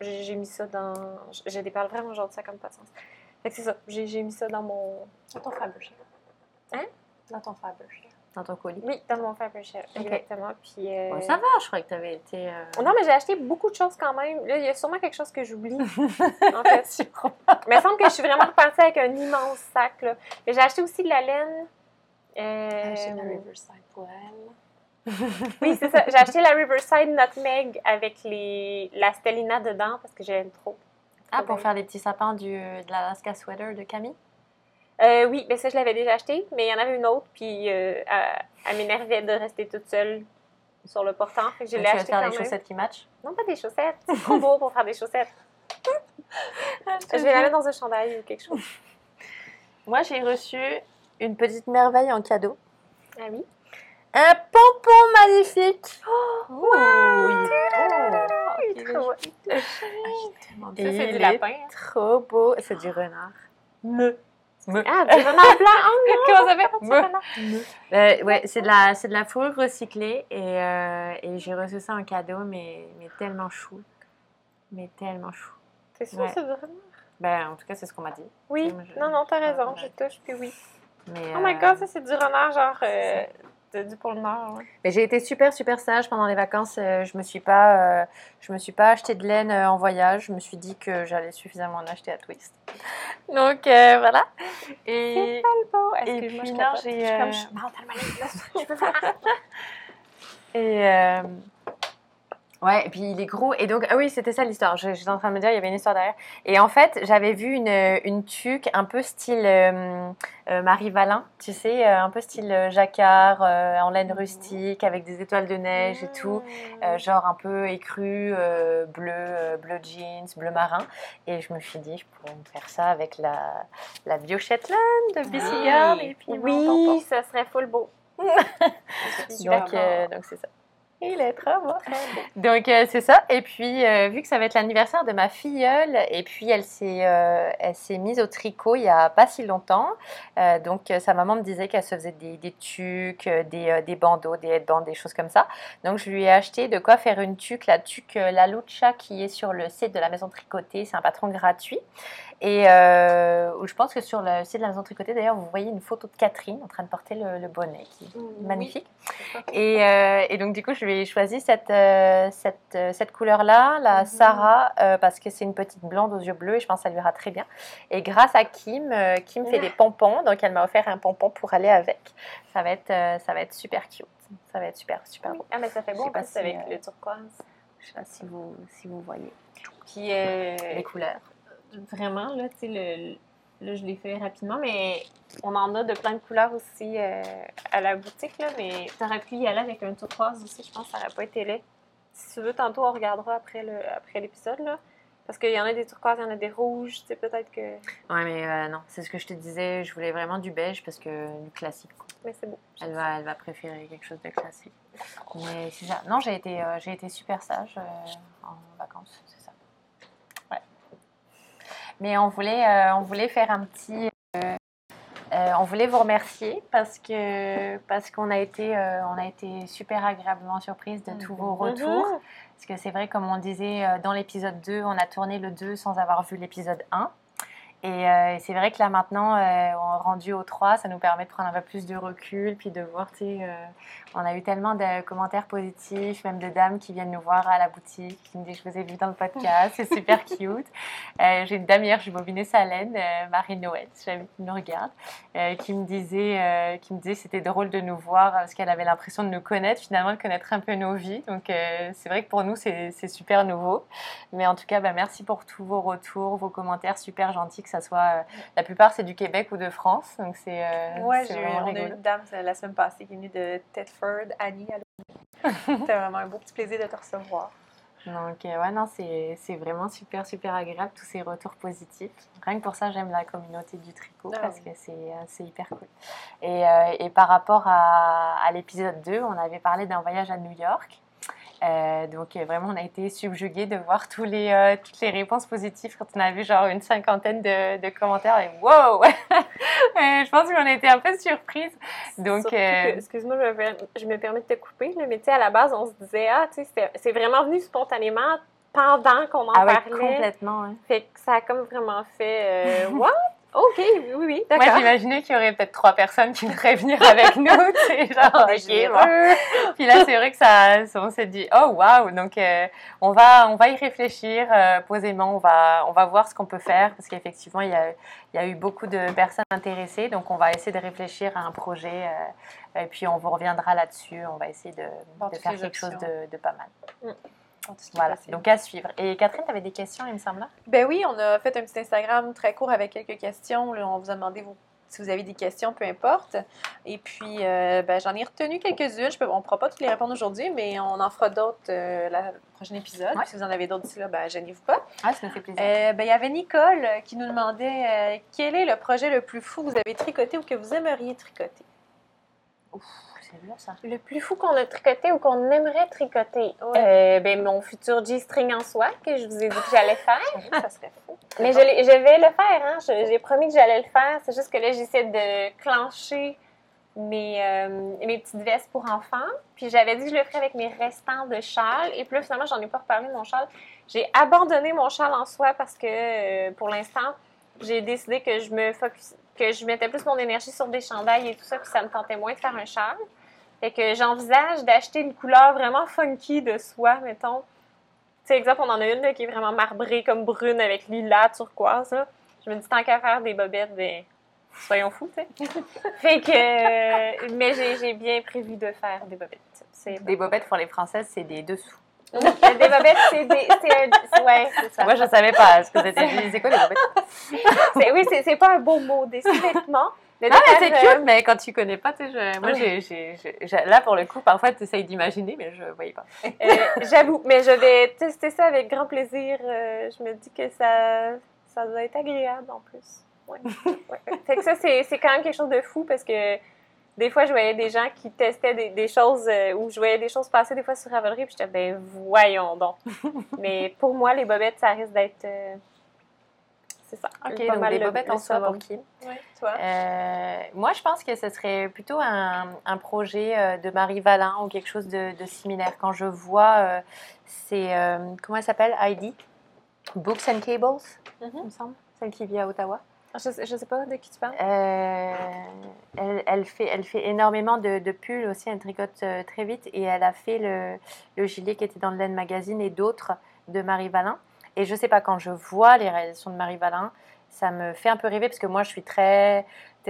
j'ai mis ça dans. Je, déparle vraiment genre de ça comme pas de sens. Fait que c'est ça, j'ai j'ai mis ça dans mon. Dans ton Fabergé. Hein? Dans ton Fabergé. Dans ton colis. Oui, dans mon Fabergé, Ok. exactement. Puis. euh, Bon, ça va, je crois que t'avais été. euh, Non, mais j'ai acheté beaucoup de choses quand même. Là, il y a sûrement quelque chose que j'oublie. en fait. Mais il semble que je suis vraiment repartie avec un immense sac. Là. Mais j'ai acheté aussi de la laine. Euh, Acheter la Riverside pour elle. oui, c'est ça. J'ai acheté la Riverside Nutmeg avec les... la Stellina dedans parce que j'aime trop. Ah, pour faire les petits sapins du, de l'Alaska Sweater de Camille? Euh, oui, mais ça, je l'avais déjà acheté, mais il y en avait une autre, puis euh, elle, elle m'énervait de rester toute seule sur le portant. Fait que je l'ai Tu acheté faire quand des même. chaussettes qui matchent? Non, pas des chaussettes. C'est trop beau pour faire des chaussettes. Je vais la mettre dans un chandail ou quelque chose. Moi, j'ai reçu une petite merveille en cadeau. Ah oui? Un pompon magnifique Oh, il est beau. Il est trop beau. Ah, Ça, c'est du il lapin. est trop beau. C'est du renard. Me. Me. Ah, du renard blanc! Oh non! Comment ça fait? Petit Me. renard. Euh, ouais, c'est de la, c'est de la fourrure recyclée et, euh, et j'ai reçu ça en cadeau, mais, mais tellement chou. Mais tellement chou. C'est sûr, Ouais. c'est du renard? Ben, en tout cas, c'est ce qu'on m'a dit. Oui. Moi, je- Non, non, t'as raison. ouais. Je touche, puis oui. Mais, Oh my euh, god, ça, c'est du renard, genre... euh, du pôle Nord. Mais j'ai été super, super sage pendant les vacances. Euh, je me suis pas, euh, je me suis pas acheté de laine euh, en voyage. Je me suis dit que j'allais suffisamment en acheter à Twist. Donc voilà. Et, beau. Et puis, puis, je, non, je suis comme, euh, je suis mentalement. Et euh, ouais, et puis il est gros. Et donc, ah oui, c'était ça l'histoire. J'étais en train de me dire, il y avait une histoire derrière. Et en fait, j'avais vu une, une tuque un peu style euh, euh, Marie Valin, tu sais, euh, un peu style euh, jacquard, euh, en laine rustique, avec des étoiles de neige et tout. Euh, genre un peu écru, euh, bleu, euh, bleu jeans, bleu marin. Et je me suis dit, je pourrais me faire ça avec la, la Bio Shetland de BC Girl et puis oui, ça serait full beau. Donc, euh, donc c'est ça. Il est trop beau. Donc euh, c'est ça. Et puis euh, vu que ça va être l'anniversaire de ma filleule, et puis elle s'est euh, elle s'est mise au tricot il y a pas si longtemps. Donc sa maman me disait qu'elle se faisait des, des tuques, des, des bandeaux, des headbands, des choses comme ça. Donc je lui ai acheté de quoi faire une tuque, la tuque La Lucha qui est sur le site de la maison tricotée. C'est un patron gratuit. Et euh, je pense que sur le site de la maison tricotée, d'ailleurs, vous voyez une photo de Catherine en train de porter le, le bonnet, qui est magnifique. Et, euh, et donc, du coup, je lui ai choisi cette, euh, cette, cette couleur-là, la Mhm. Sarah, parce que c'est une petite blonde aux yeux bleus et je pense que ça lui ira très bien. Et grâce à Kim, Kim fait des pompons, donc elle m'a offert un pompon pour aller avec. Ça va être, ça va être super cute. Ça va être super, super beau. Ah, mais ça fait plus si, avec le turquoise. Je sais pas si vous, si vous voyez Puis, les couleurs. Vraiment, là, tu sais, le, là, je l'ai fait rapidement, mais on en a de plein de couleurs aussi euh, à la boutique, là, mais t'aurais pu y aller avec un turquoise aussi, je pense que ça aurait pas été laid. si tu veux, tantôt, on regardera après le après l'épisode, là. Parce qu'il y en a des turquoises, il y en a des rouges, tu sais, peut-être que... Ouais, mais euh, non, c'est ce que je te disais. Je voulais vraiment du beige parce que du classique. quoi. Mais c'est beau. Elle va, elle va préférer quelque chose de classique. Mais c'est ça. Non, j'ai été, euh, j'ai été super sage en vacances. Mais on voulait, euh, on voulait faire un petit. euh, euh, on voulait vous remercier parce que parce qu'on a été, euh, on a été super agréablement surprise de tous vos retours. Parce que c'est vrai, comme on disait euh, dans l'épisode 2, on a tourné le 2 sans avoir vu l'épisode 1. Et euh, c'est vrai que là maintenant, euh, rendu au 3, ça nous permet de prendre un peu plus de recul, puis de voir, tu sais, euh, on a eu tellement de commentaires positifs, même de dames qui viennent nous voir à la boutique, qui me disent je vous ai vu dans le podcast, c'est super cute. Euh, J'ai une dame hier, j'ai bobiné sa laine, Marie-Noël, si jamais qui nous regarde, qui me disait, qui me disait c'était drôle de nous voir parce qu'elle avait l'impression de nous connaître, finalement de connaître un peu nos vies. Donc c'est vrai que pour nous c'est c'est super nouveau. Mais en tout cas, bah, merci pour tous vos retours, vos commentaires super gentils, que ça soit euh, la plupart c'est du Québec ou de France. Donc c'est euh, Ouais, j'ai eu- une dame la semaine passée qui est venue de Tedford, Annie. allô. C'était vraiment un beau petit plaisir de te recevoir. Donc, euh, ouais, non, c'est vraiment super, super agréable, tous ces retours positifs. Rien que pour ça, j'aime la communauté du tricot Ah parce oui. que c'est euh, c'est hyper cool. Et, euh, et par rapport à, à l'épisode 2, on avait parlé d'un voyage à New York. Euh, donc, euh, vraiment, on a été subjugués de voir tous les, euh, toutes les réponses positives quand on a vu genre une cinquantaine de, de commentaires. Et wow! Euh, Je pense qu'on a été un peu surprises. Donc, euh, excuse-moi, je je me permets de te couper, mais tu sais, à la base, on se disait, ah, tu sais, c'est- vraiment venu spontanément pendant qu'on en ah ouais, parlait. complètement. hein. Fait que ça a comme vraiment fait, euh, what? OK, oui, oui, oui, Moi, d'accord. j'imaginais qu'il y aurait peut-être trois personnes qui voudraient venir avec nous. C'est genre, ok, bon. Puis là, c'est vrai que ça, on s'est dit, oh waouh, donc euh, on va, on va y réfléchir euh, posément, on va, on va voir ce qu'on peut faire parce qu'effectivement, il y a, y a eu beaucoup de personnes intéressées, donc on va essayer de réfléchir à un projet euh, et puis on vous reviendra là-dessus. On va essayer de, faire quelque chose de, de pas mal. Est Voilà, donc à suivre. Et Catherine, tu avais des questions, il me semble. Ben oui, on a fait un petit Instagram très court avec quelques questions. Là, on vous a demandé vos- si vous avez des questions, peu importe. Et puis, euh, ben, j'en ai retenu quelques-unes. Je peux- on ne pourra pas toutes les répondre aujourd'hui, mais on en fera d'autres euh, la- le prochain épisode. Ouais. Si vous en avez d'autres d'ici là, ben, gênez-vous pas. Ah, ça nous fait plaisir. Euh, ben, il y avait Nicole euh, qui nous demandait euh, quel est le projet le plus fou que vous avez tricoté ou que vous aimeriez tricoter? Ouf, c'est dur ça. Le plus fou qu'on a tricoté ou qu'on aimerait tricoter, euh, ben, mon futur G-string en soie que je vous ai dit que j'allais faire. Ça serait fou. Mais je, vais le faire, hein. J'ai promis que j'allais le faire. C'est juste que là, j'essaie de clencher mes, euh, mes petites vestes pour enfants. Puis j'avais dit que je le ferais avec mes restants de châle. Et puis là, finalement, j'en ai pas reparlé de mon châle. J'ai abandonné mon châle en soie parce que euh, pour l'instant, j'ai décidé que je me focus, que je mettais plus mon énergie sur des chandails et tout ça, puis ça me tentait moins de faire un châle. Fait que j'envisage d'acheter une couleur vraiment funky de soie, mettons. Tu sais, exemple, on en a une là, qui est vraiment marbrée, comme brune, avec lilas, turquoise. Là. Je me dis, tant qu'à faire des bobettes, ben, soyons fous, tu sais. fait que. euh, mais j'ai bien prévu de faire des bobettes. C'est Des bobettes pour les Françaises, c'est des dessous. Des bobettes, c'est des. c'est un- Ouais, c'est ça. Moi, je savais pas ce que c'était. Disais quoi, les bobettes? C'est- oui, c'est c'est pas un beau mot, des sous-vêtements. Le Ah, mais c'est détail, cute, mais quand tu connais pas, tu sais, je- moi, Oui. j'ai- j'ai- j'ai- j'ai- là, pour le coup, parfois, tu essayes d'imaginer, mais je voyais pas. euh, J'avoue, mais je vais tester ça avec grand plaisir. Euh, je me dis que ça, ça doit être agréable en plus. Ouais. Ouais. Fait que ça, c'est c'est quand même quelque chose de fou parce que des fois, je voyais des gens qui testaient des, des choses euh, ou je voyais des choses passer des fois sur Ravelry, puis j'étais, ben voyons donc. mais pour moi, les bobettes, ça risque d'être. euh, c'est ça. Ok, pas donc mal des le- bobettes soie savon. pour. Oui, toi? Euh, moi, je pense que ce serait plutôt un, un projet euh, de Marie Valin ou quelque chose de, de similaire. Quand je vois, euh, c'est euh, comment elle s'appelle? Heidi? Books and Cables, Mhm. il me semble, celle qui vit à Ottawa. Je, sais- je sais pas de qui tu parles. Euh, elle, fait, elle fait énormément de, de pulls aussi, elle tricote euh, très vite et elle a fait le, le gilet qui était dans le Laine Magazine et d'autres de Marie Valin. Et je sais pas, quand je vois les réalisations de Marie Valin, ça me fait un peu rêver parce que moi je suis très,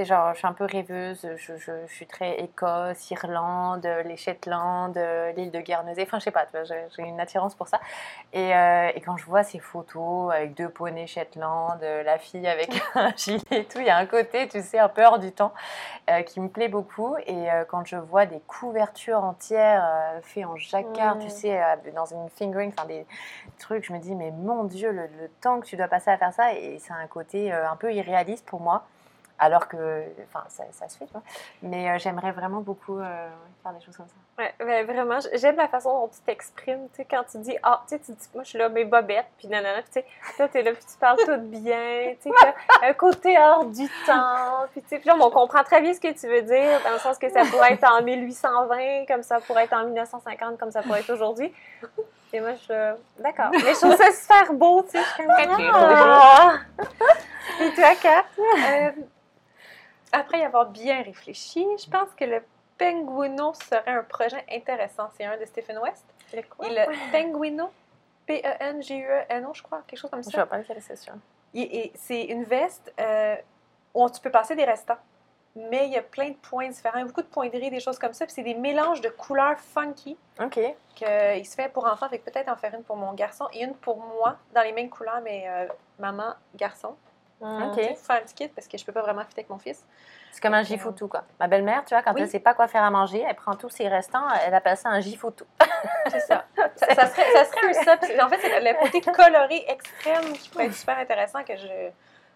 genre, je suis un peu rêveuse, je, je- je suis très Écosse, Irlande, les Shetland, l'île de Guernesey, enfin je sais pas, j'ai une attirance pour ça. Et, euh, et quand je vois ces photos avec deux poneys Shetland, la fille avec un gilet et tout, il y a un côté, tu sais, un peu hors du temps euh, qui me plaît beaucoup. Et euh, quand je vois des couvertures entières faites en jacquard, tu sais, dans une fingering, enfin des trucs, je me dis, mais mon Dieu, le, le temps que tu dois passer à faire ça, et c'est un côté un peu irréaliste pour moi. Alors que, enfin, ça, ça se fait, tu vois. Mais euh, j'aimerais vraiment beaucoup euh, faire des choses comme ça. Ouais, ben, vraiment, j'aime la façon dont tu t'exprimes, tu sais, quand tu dis, ah, tu sais, tu dis, moi, je suis là, mes bobettes, puis nanana, puis tu sais, là, t'es là, puis tu parles tout bien, tu sais, un côté hors du temps, puis tu sais, puis là, on comprend très bien ce que tu veux dire, dans le sens que ça pourrait être en 1820, comme ça pourrait être en 1950, comme ça pourrait être aujourd'hui. Et moi, je suis là, d'accord. Mais je trouve ça super beau, tu sais, je suis comme, ah! Et toi, Kat? Euh, après y avoir bien réfléchi, je pense que le Penguino serait un projet intéressant. C'est un de Stephen West. Le quoi? Et le Penguino, P-E-N-G-U-E-N-O, je crois, quelque chose comme Je ça. vois pas lequel c'est sûr. C'est une veste euh, où tu peux passer des restants. Mais il y a plein de points différents, beaucoup de pointeries, des choses comme ça. Puis c'est des mélanges de couleurs funky Ok. qu'il se fait pour enfants. Fait que peut-être en faire une pour mon garçon et une pour moi, dans les mêmes couleurs, mais euh, maman, garçon. Ok. Tu sais, faire un petit kit parce que je peux pas vraiment fitter avec mon fils. C'est comme un gifoutou, quoi. Ma belle-mère, tu vois, quand Oui. elle sait pas quoi faire à manger, elle prend tous ses restants, elle appelle ça un gifoutou. C'est ça. ça, ça serait, ça serait un. Puis, en fait, c'est le côté coloré extrême qui pourrait être super intéressant que je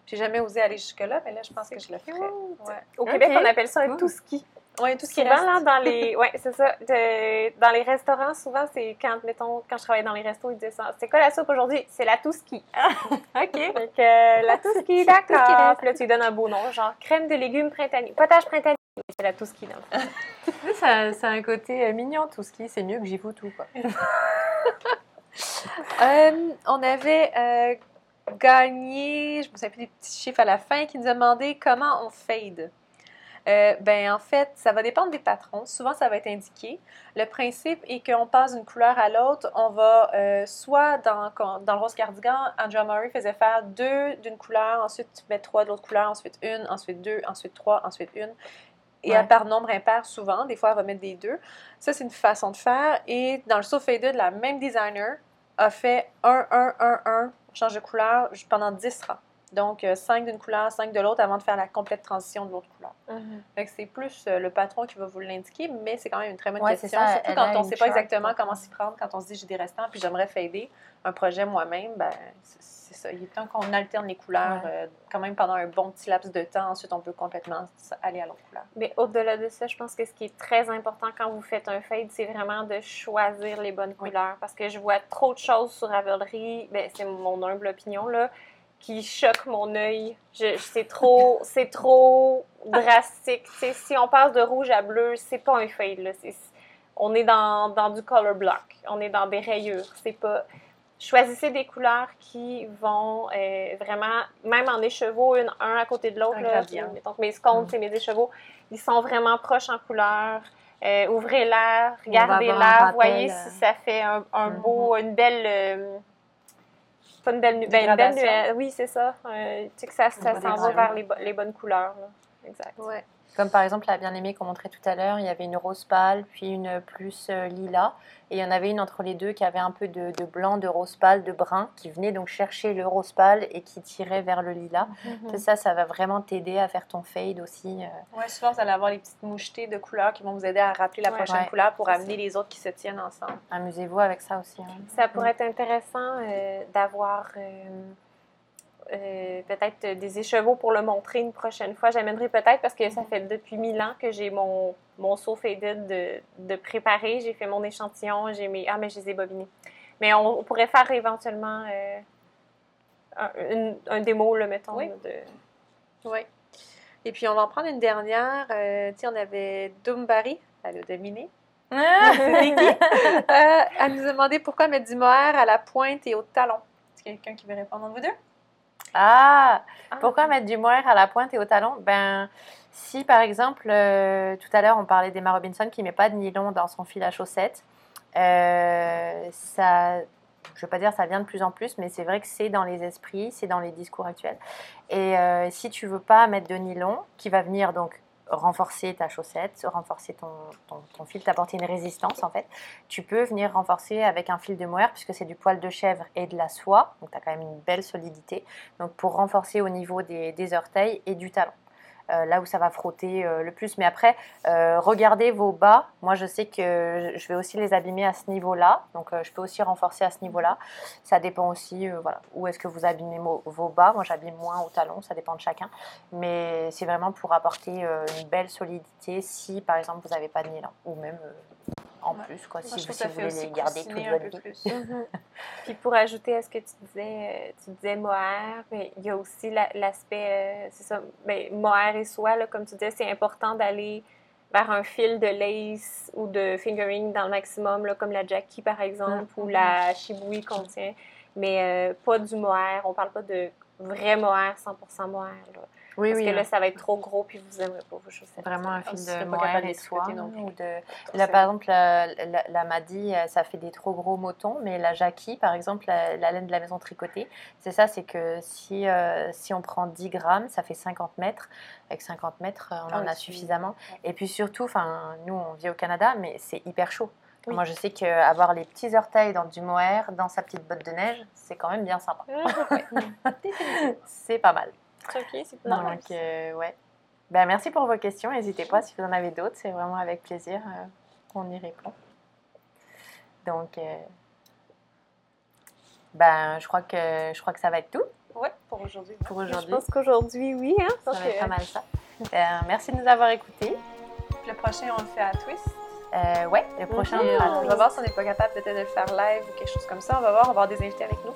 j'ai jamais osé aller jusque-là, mais là, je pense que je le ferais. Ouais, Au Québec, on appelle ça un Cool. tout-ski. Ouais tout ce qui Souvent, reste. là, dans les. Ouais, c'est ça. De- dans les restaurants, souvent, c'est quand, mettons, quand je travaillais dans les restos, ils disaient ça. C'est quoi la soupe aujourd'hui? C'est la touski. Ok. Donc, euh, la touski, Tout qui d'accord. Puis là, tu lui donnes un beau nom, genre crème de légumes printanier. Potage printanier. C'est la touski, dans le fond. Ça, ça a un côté euh, mignon, tout qui, c'est mieux que gifoutou, quoi. Euh, on avait euh, gagné, je me souviens plus des petits chiffres à la fin, qui nous a demandé comment on fade. Euh, ben en fait, ça va dépendre des patrons. Souvent, ça va être indiqué. Le principe est qu'on passe d'une couleur à l'autre. On va euh, soit dans, dans le rose cardigan, Andrea Murray faisait faire deux d'une couleur, ensuite tu mets trois de l'autre couleur, ensuite une, ensuite deux, ensuite trois, ensuite une. Et à Ouais. par nombre impair, souvent, des fois, elle va mettre des deux. Ça, c'est une façon de faire. Et dans le saut faded, la même designer a fait 1, 1, 1, 1, on change de couleur pendant 10 rangs. Donc, 5 d'une couleur, 5 de l'autre avant de faire la complète transition de l'autre couleur. Que c'est plus euh, le patron qui va vous l'indiquer, mais c'est quand même une très bonne Ouais, question. ça, Surtout quand on ne sait pas exactement comment s'y prendre, quand on se dit j'ai des restants puis j'aimerais fader un projet moi-même, ben c'est ça. Il est temps qu'on alterne les couleurs Ouais. euh, quand même pendant un bon petit laps de temps. Ensuite, on peut complètement aller à l'autre couleur. Mais au-delà de ça, je pense que ce qui est très important quand vous faites un fade, c'est vraiment de choisir les bonnes couleurs. Parce que je vois trop de choses sur Ravelry, ben, c'est mon humble opinion, là, qui choquent mon œil. Je- C'est trop, c'est trop drastique. Si on passe de rouge à bleu, c'est pas un fade. Là. C'est- on est dans, dans du color block. On est dans des rayures. C'est pas... Choisissez des couleurs qui vont euh, vraiment, même en écheveau, une, un à côté de l'autre. Là, que mes scones, Mm. c'est mes écheveaux, ils sont vraiment proches en couleur. Euh, ouvrez-la, regardez-la, voyez si ça fait un, mm-hmm. beau, une belle. Pas une belle, ben, une belle Oui, c'est ça. tu sais que ça, ça s'en va vers les, les, bonnes couleurs. Là. Exact. Ouais. Comme par exemple la bien-aimée qu'on montrait tout à l'heure, il y avait une rose pâle, puis une plus euh, lilas. Et il y en avait une entre les deux qui avait un peu de, blanc, de rose pâle, de brun, qui venait donc chercher le rose pâle et qui tirait vers le lilas. Mhm. Ça, ça va vraiment t'aider à faire ton fade aussi. Euh. Oui, souvent, vous allez avoir les petites mouchetées de couleurs qui vont vous aider à rappeler la prochaine couleur pour amener les autres qui se tiennent ensemble. Amusez-vous avec ça aussi. Hein. Ça pourrait être intéressant euh, d'avoir euh, peut-être des écheveaux pour le montrer une prochaine fois. J'amènerai peut-être parce que ça fait depuis mille ans que j'ai mon, mon saut faded de, de préparer. J'ai fait mon échantillon, j'ai mes... Ah, mais je les ai bobinés. Mais on, pourrait faire éventuellement euh, un, un, démo, le mettons. Oui. oui. Et puis, on va en prendre une dernière. Euh, on avait Doumbari, elle a dominé. Ah! euh, elle nous a demandé pourquoi mettre du mohair à la pointe et au talon. Est-ce qu'il y a quelqu'un qui veut répondre entre vous deux? Ah, ah, pourquoi mettre du mohair à la pointe et au talon? Ben, si par exemple, euh, tout à l'heure on parlait d'Emma Robinson qui met pas de nylon dans son fil à chaussettes, euh, ça, je veux pas dire ça vient de plus en plus, mais c'est vrai que c'est dans les esprits, c'est dans les discours actuels. Et euh, si tu veux pas mettre de nylon, qui va venir donc renforcer ta chaussette, renforcer ton, ton, fil, t'apporter une résistance en fait. Tu peux venir renforcer avec un fil de mohair puisque c'est du poil de chèvre et de la soie, donc tu as quand même une belle solidité. Donc pour renforcer au niveau des, des orteils et du talon. Euh, là où ça va frotter euh, le plus. Mais après, euh, regardez vos bas. Moi, je sais que je vais aussi les abîmer à ce niveau-là. Donc, je peux aussi renforcer à ce niveau-là. Ça dépend aussi, voilà, où est-ce que vous abîmez vos bas. Moi, j'abîme moins au talon. Ça dépend de chacun. Mais c'est vraiment pour apporter une belle solidité si, par exemple, vous n'avez pas de nylon ou même en plus, quoi, si, vous, voulez les garder toute votre vie. Mhm. Puis pour ajouter à ce que tu disais, euh, tu disais mohair, mais il y a aussi l'aspect, euh, c'est ça, mais ben, mohair et soie, là, comme tu disais, c'est important d'aller vers un fil de lace ou de fingering dans le maximum, là, comme la Jackie par exemple, ou la Shibui contient, mais euh, pas du mohair. On parle pas de vrai mohair, 100% mohair. Là. Oui, Parce que là, ça va être trop gros, puis vous n'aimerez pas vos chaussettes. Vraiment un fil de mohair et soie. Ou de... Là, par exemple, la, la, Madi, euh, ça fait des trop gros motons, mais la Jackie, par exemple, la, laine de la maison tricotée, c'est ça, c'est que si, euh, si on prend 10 grammes, ça fait 50 mètres. Avec 50 mètres, euh, on ah en a suffisamment. Et puis surtout, nous, on vit au Canada, mais c'est hyper chaud. Moi, je sais qu'avoir les petits orteils dans du mohair, dans sa petite botte de neige, c'est quand même bien sympa. c'est pas mal. Ok, c'est Donc, euh, ouais. Ben, merci pour vos questions. N'hésitez pas si vous en avez d'autres. C'est vraiment avec plaisir euh, qu'on y répond. Donc, euh, ben, je crois que je crois que ça va être tout. Oui, pour aujourd'hui. Pour aujourd'hui. Je pense qu'aujourd'hui, oui. Hein, ça va être pas mal ça. Ben, merci de nous avoir écoutés. Le prochain, on le fait à Twist. Euh, ouais, le prochain, on, va voir si on n'est pas capable peut-être de le faire live ou quelque chose comme ça. On va voir, on va avoir des invités avec nous.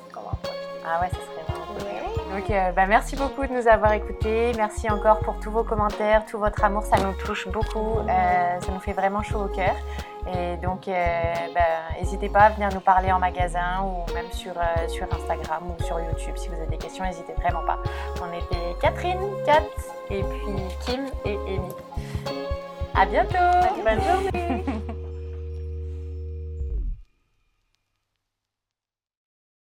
Ah ouais, ça serait donc, euh, bah, merci beaucoup de nous avoir écoutés. Merci encore pour tous vos commentaires, tout votre amour. Ça nous touche beaucoup. Euh, ça nous fait vraiment chaud au cœur. Et donc, euh, bah, n'hésitez pas à venir nous parler en magasin ou même sur, sur Instagram ou sur YouTube. Si vous avez des questions, n'hésitez vraiment pas. On était Catherine, Kat, et puis Kim et Amy. À bientôt. Bonne journée.